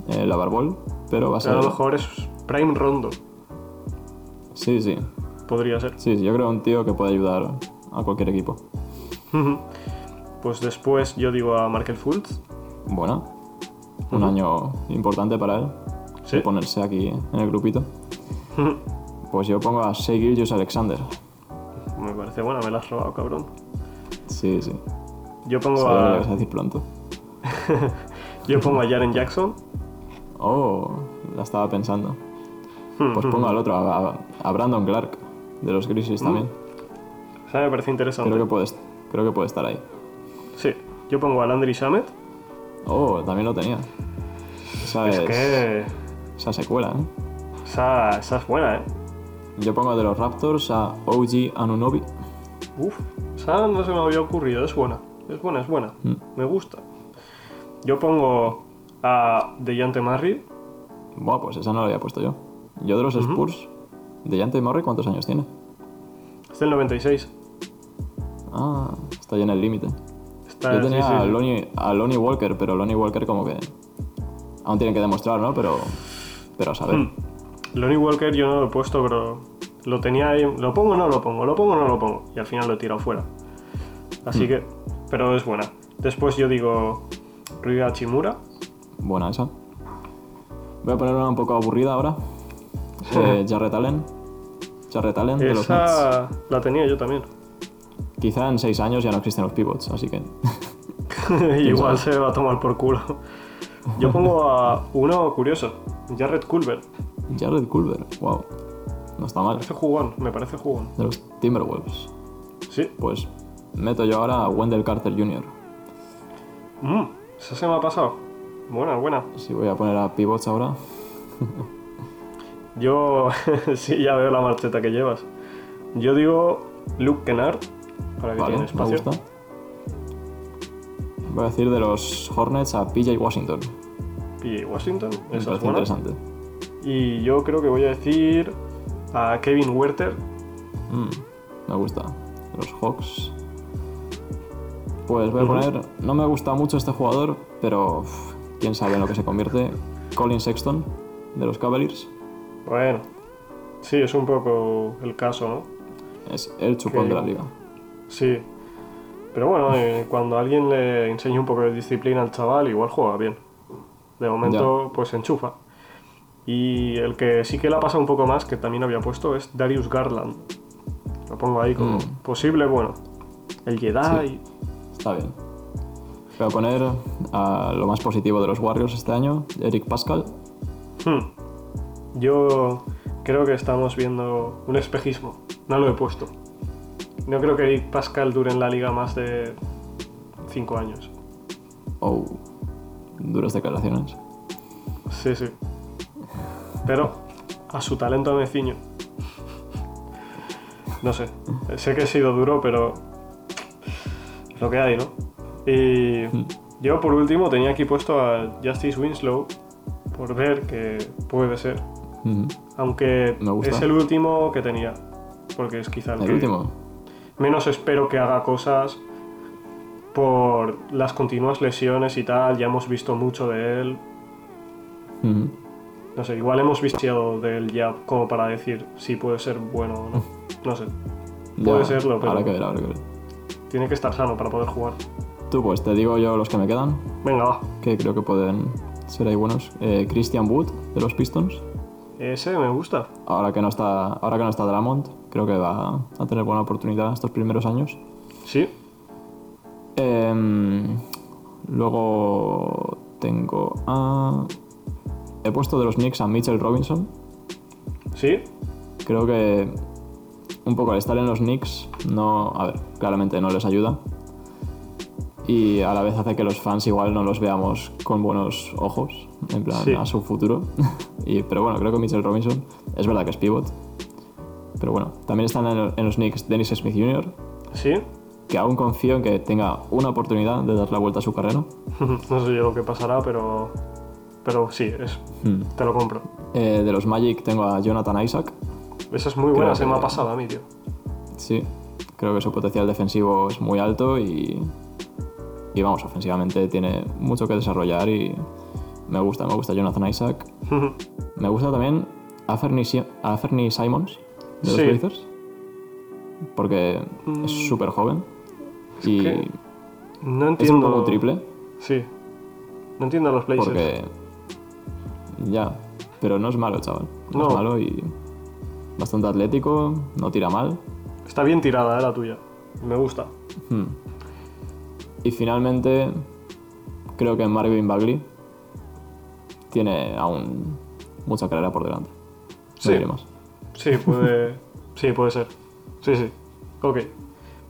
eh, la Barbol, pero va a ser... a lo mejor es Prime Rondo. Sí, sí. Podría ser. Sí, sí, yo creo un tío que puede ayudar a cualquier equipo. Pues después yo digo a Markel Fultz. Buena. Un año importante para él. Sí. Ponerse aquí en el grupito. <laughs> Pues yo pongo a Shea Gilgeous Alexander. Me parece buena, me la has robado, cabrón. Sí, sí. Yo pongo que lo a. ibas a decir pronto. <laughs> Yo pongo a Jaren Jackson. Oh, la estaba pensando. Pues <laughs> pongo al otro, a, a- a Brandon Clark, de los Grizzlies también. O sea, me parece interesante. Creo que, puede, creo que puede estar ahí. Sí. Yo pongo a Landry Shamet. Oh, también lo tenía. Esa Es es, que. Esa secuela, ¿eh? Esa, esa es buena, ¿eh? Yo pongo de los Raptors a OG Anunobi. Uf, esa no se me había ocurrido, es buena. Es buena, es buena. Mm. Me gusta. Yo pongo a Deyante Murray. Buah, pues esa no la había puesto yo. Yo de los Spurs, de Jante Murray, ¿cuántos años tiene? Es del 96. Ah, está ya en el límite. Yo tenía sí, sí, a. Lonnie, a Lonnie Walker, pero Lonnie Walker como que... Aún tienen que demostrar, ¿no? Pero, pero a saber. Hmm. Lonnie Walker yo no lo he puesto, pero lo tenía ahí. ¿Lo pongo o no lo pongo? ¿Lo pongo o no lo pongo? Y al final lo he tirado fuera. Así Hmm. que. Pero es buena. Después yo digo Rui Hachimura. Buena esa. Voy a poner una un poco aburrida ahora. <laughs> Eh, Jarrett Allen. Jarrett Allen de los Nets. Esa la tenía yo también. Quizá en seis años ya no existen los pivots, así que... <laughs> <laughs> Igual se va a tomar por culo. Yo pongo a uno curioso, Jared Culver. Jared Culver, wow. No está mal. Parece jugón, me parece jugón. De los Timberwolves. Sí. Pues meto yo ahora a Wendell Carter Jr. Mm, esa se me ha pasado. Buena, buena. Si voy a poner a pivots ahora. Yo <laughs> sí, ya veo la marcheta que llevas. Yo digo Luke Kennard, para que Vale, tiene me espacio. gusta. Voy a decir de los Hornets a PJ Washington. Y Washington, Me esa es buena. interesante. Y yo creo que voy a decir a Kevin Werther. Mm, me gusta. Los Hawks. Pues voy a poner. No me gusta mucho este jugador, pero uf, quién sabe en lo que se convierte. Colin Sexton, de los Cavaliers. Bueno, sí, es un poco el caso, ¿no? Es el chupón de la liga. Sí. Pero bueno, eh, cuando alguien le enseña un poco de disciplina al chaval, igual juega bien. De momento, pues enchufa. Y el que sí que la pasa un poco más, que también había puesto, es Darius Garland. Lo pongo ahí como Mm. posible, bueno. El Jedi. Está bien. Voy a poner a lo más positivo de los Warriors este año, Eric Pascal. Hmm. Yo creo que estamos viendo un espejismo. No lo he puesto. No creo que Eric Pascal dure en la liga más de 5 años. Oh, duras declaraciones. Sí, sí. Pero a su talento me ciño. No sé. Sé que he sido duro, pero es lo que hay, ¿no? Y yo por último tenía aquí puesto a Justice Winslow por ver que puede ser. Ujú. Aunque es el último que tenía. Porque es quizá el, El que último. Menos espero que haga cosas por las continuas lesiones y tal. Ya hemos visto mucho de él. No sé, igual hemos visto de él ya como para decir si puede ser bueno o no. No sé. Puede Ya, serlo, pero Habrá que ver, habrá que ver. tiene que estar sano para poder jugar. Tú, pues te digo yo los que me quedan, Venga, va. que creo que pueden ser ahí buenos. Eh, Christian Wood, de los Pistons. Ese me gusta. Ahora que no está, ahora que no está Drummond, creo que va a tener buena oportunidad estos primeros años. Sí. Em, luego tengo a... He puesto de los Knicks a Mitchell Robinson. Sí. Creo que un poco al estar en los Knicks, no, a ver, claramente no les ayuda. Y a la vez hace que los fans igual no los veamos con buenos ojos. en plan Sí. a su futuro. <laughs> y, pero bueno, creo que Mitchell Robinson es verdad que es pivot. Pero bueno, también están en, los Knicks Dennis Smith Jr., ¿Sí? que aún confío en que tenga una oportunidad de dar la vuelta a su carrera. <laughs> no sé yo lo que pasará, pero. Pero sí, es, Hmm. te lo compro. Eh, de los Magic tengo a Jonathan Isaac. Esa es muy buena, se me ha pasado a mí, tío. Sí, creo que su potencial defensivo es muy alto y, y vamos, ofensivamente tiene mucho que desarrollar y me gusta, me gusta Jonathan Isaac. <laughs> Me gusta también Si- Afernie Simons de los Sí. Blazers porque Mm. es súper joven y que No es entiendo. un poco triple Sí. No entiendo los Blazers. porque ya, pero no es malo, chaval. No, No. es malo y bastante atlético, no tira mal. Está bien tirada, eh, la tuya. Me gusta. Hmm. Y finalmente, creo que Marvin Bagley tiene aún mucha carrera por delante. Sí. Sí, puede. <laughs> sí, puede ser. Sí, sí. Ok.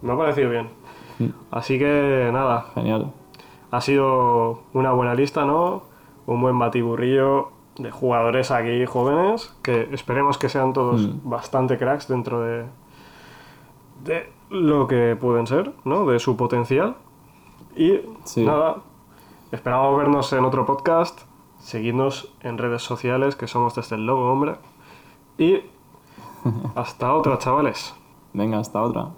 Me ha parecido bien. Mm. Así que nada, Genial. ha sido una buena lista, ¿no? Un buen batiburrillo de jugadores aquí jóvenes, que esperemos que sean todos Mm. bastante cracks dentro de, de lo que pueden ser, ¿no? De su potencial. Y Sí. nada, esperamos vernos en otro podcast, seguidnos en redes sociales, que somos desde el logo, hombre. Y hasta otra, chavales. Venga, hasta otra.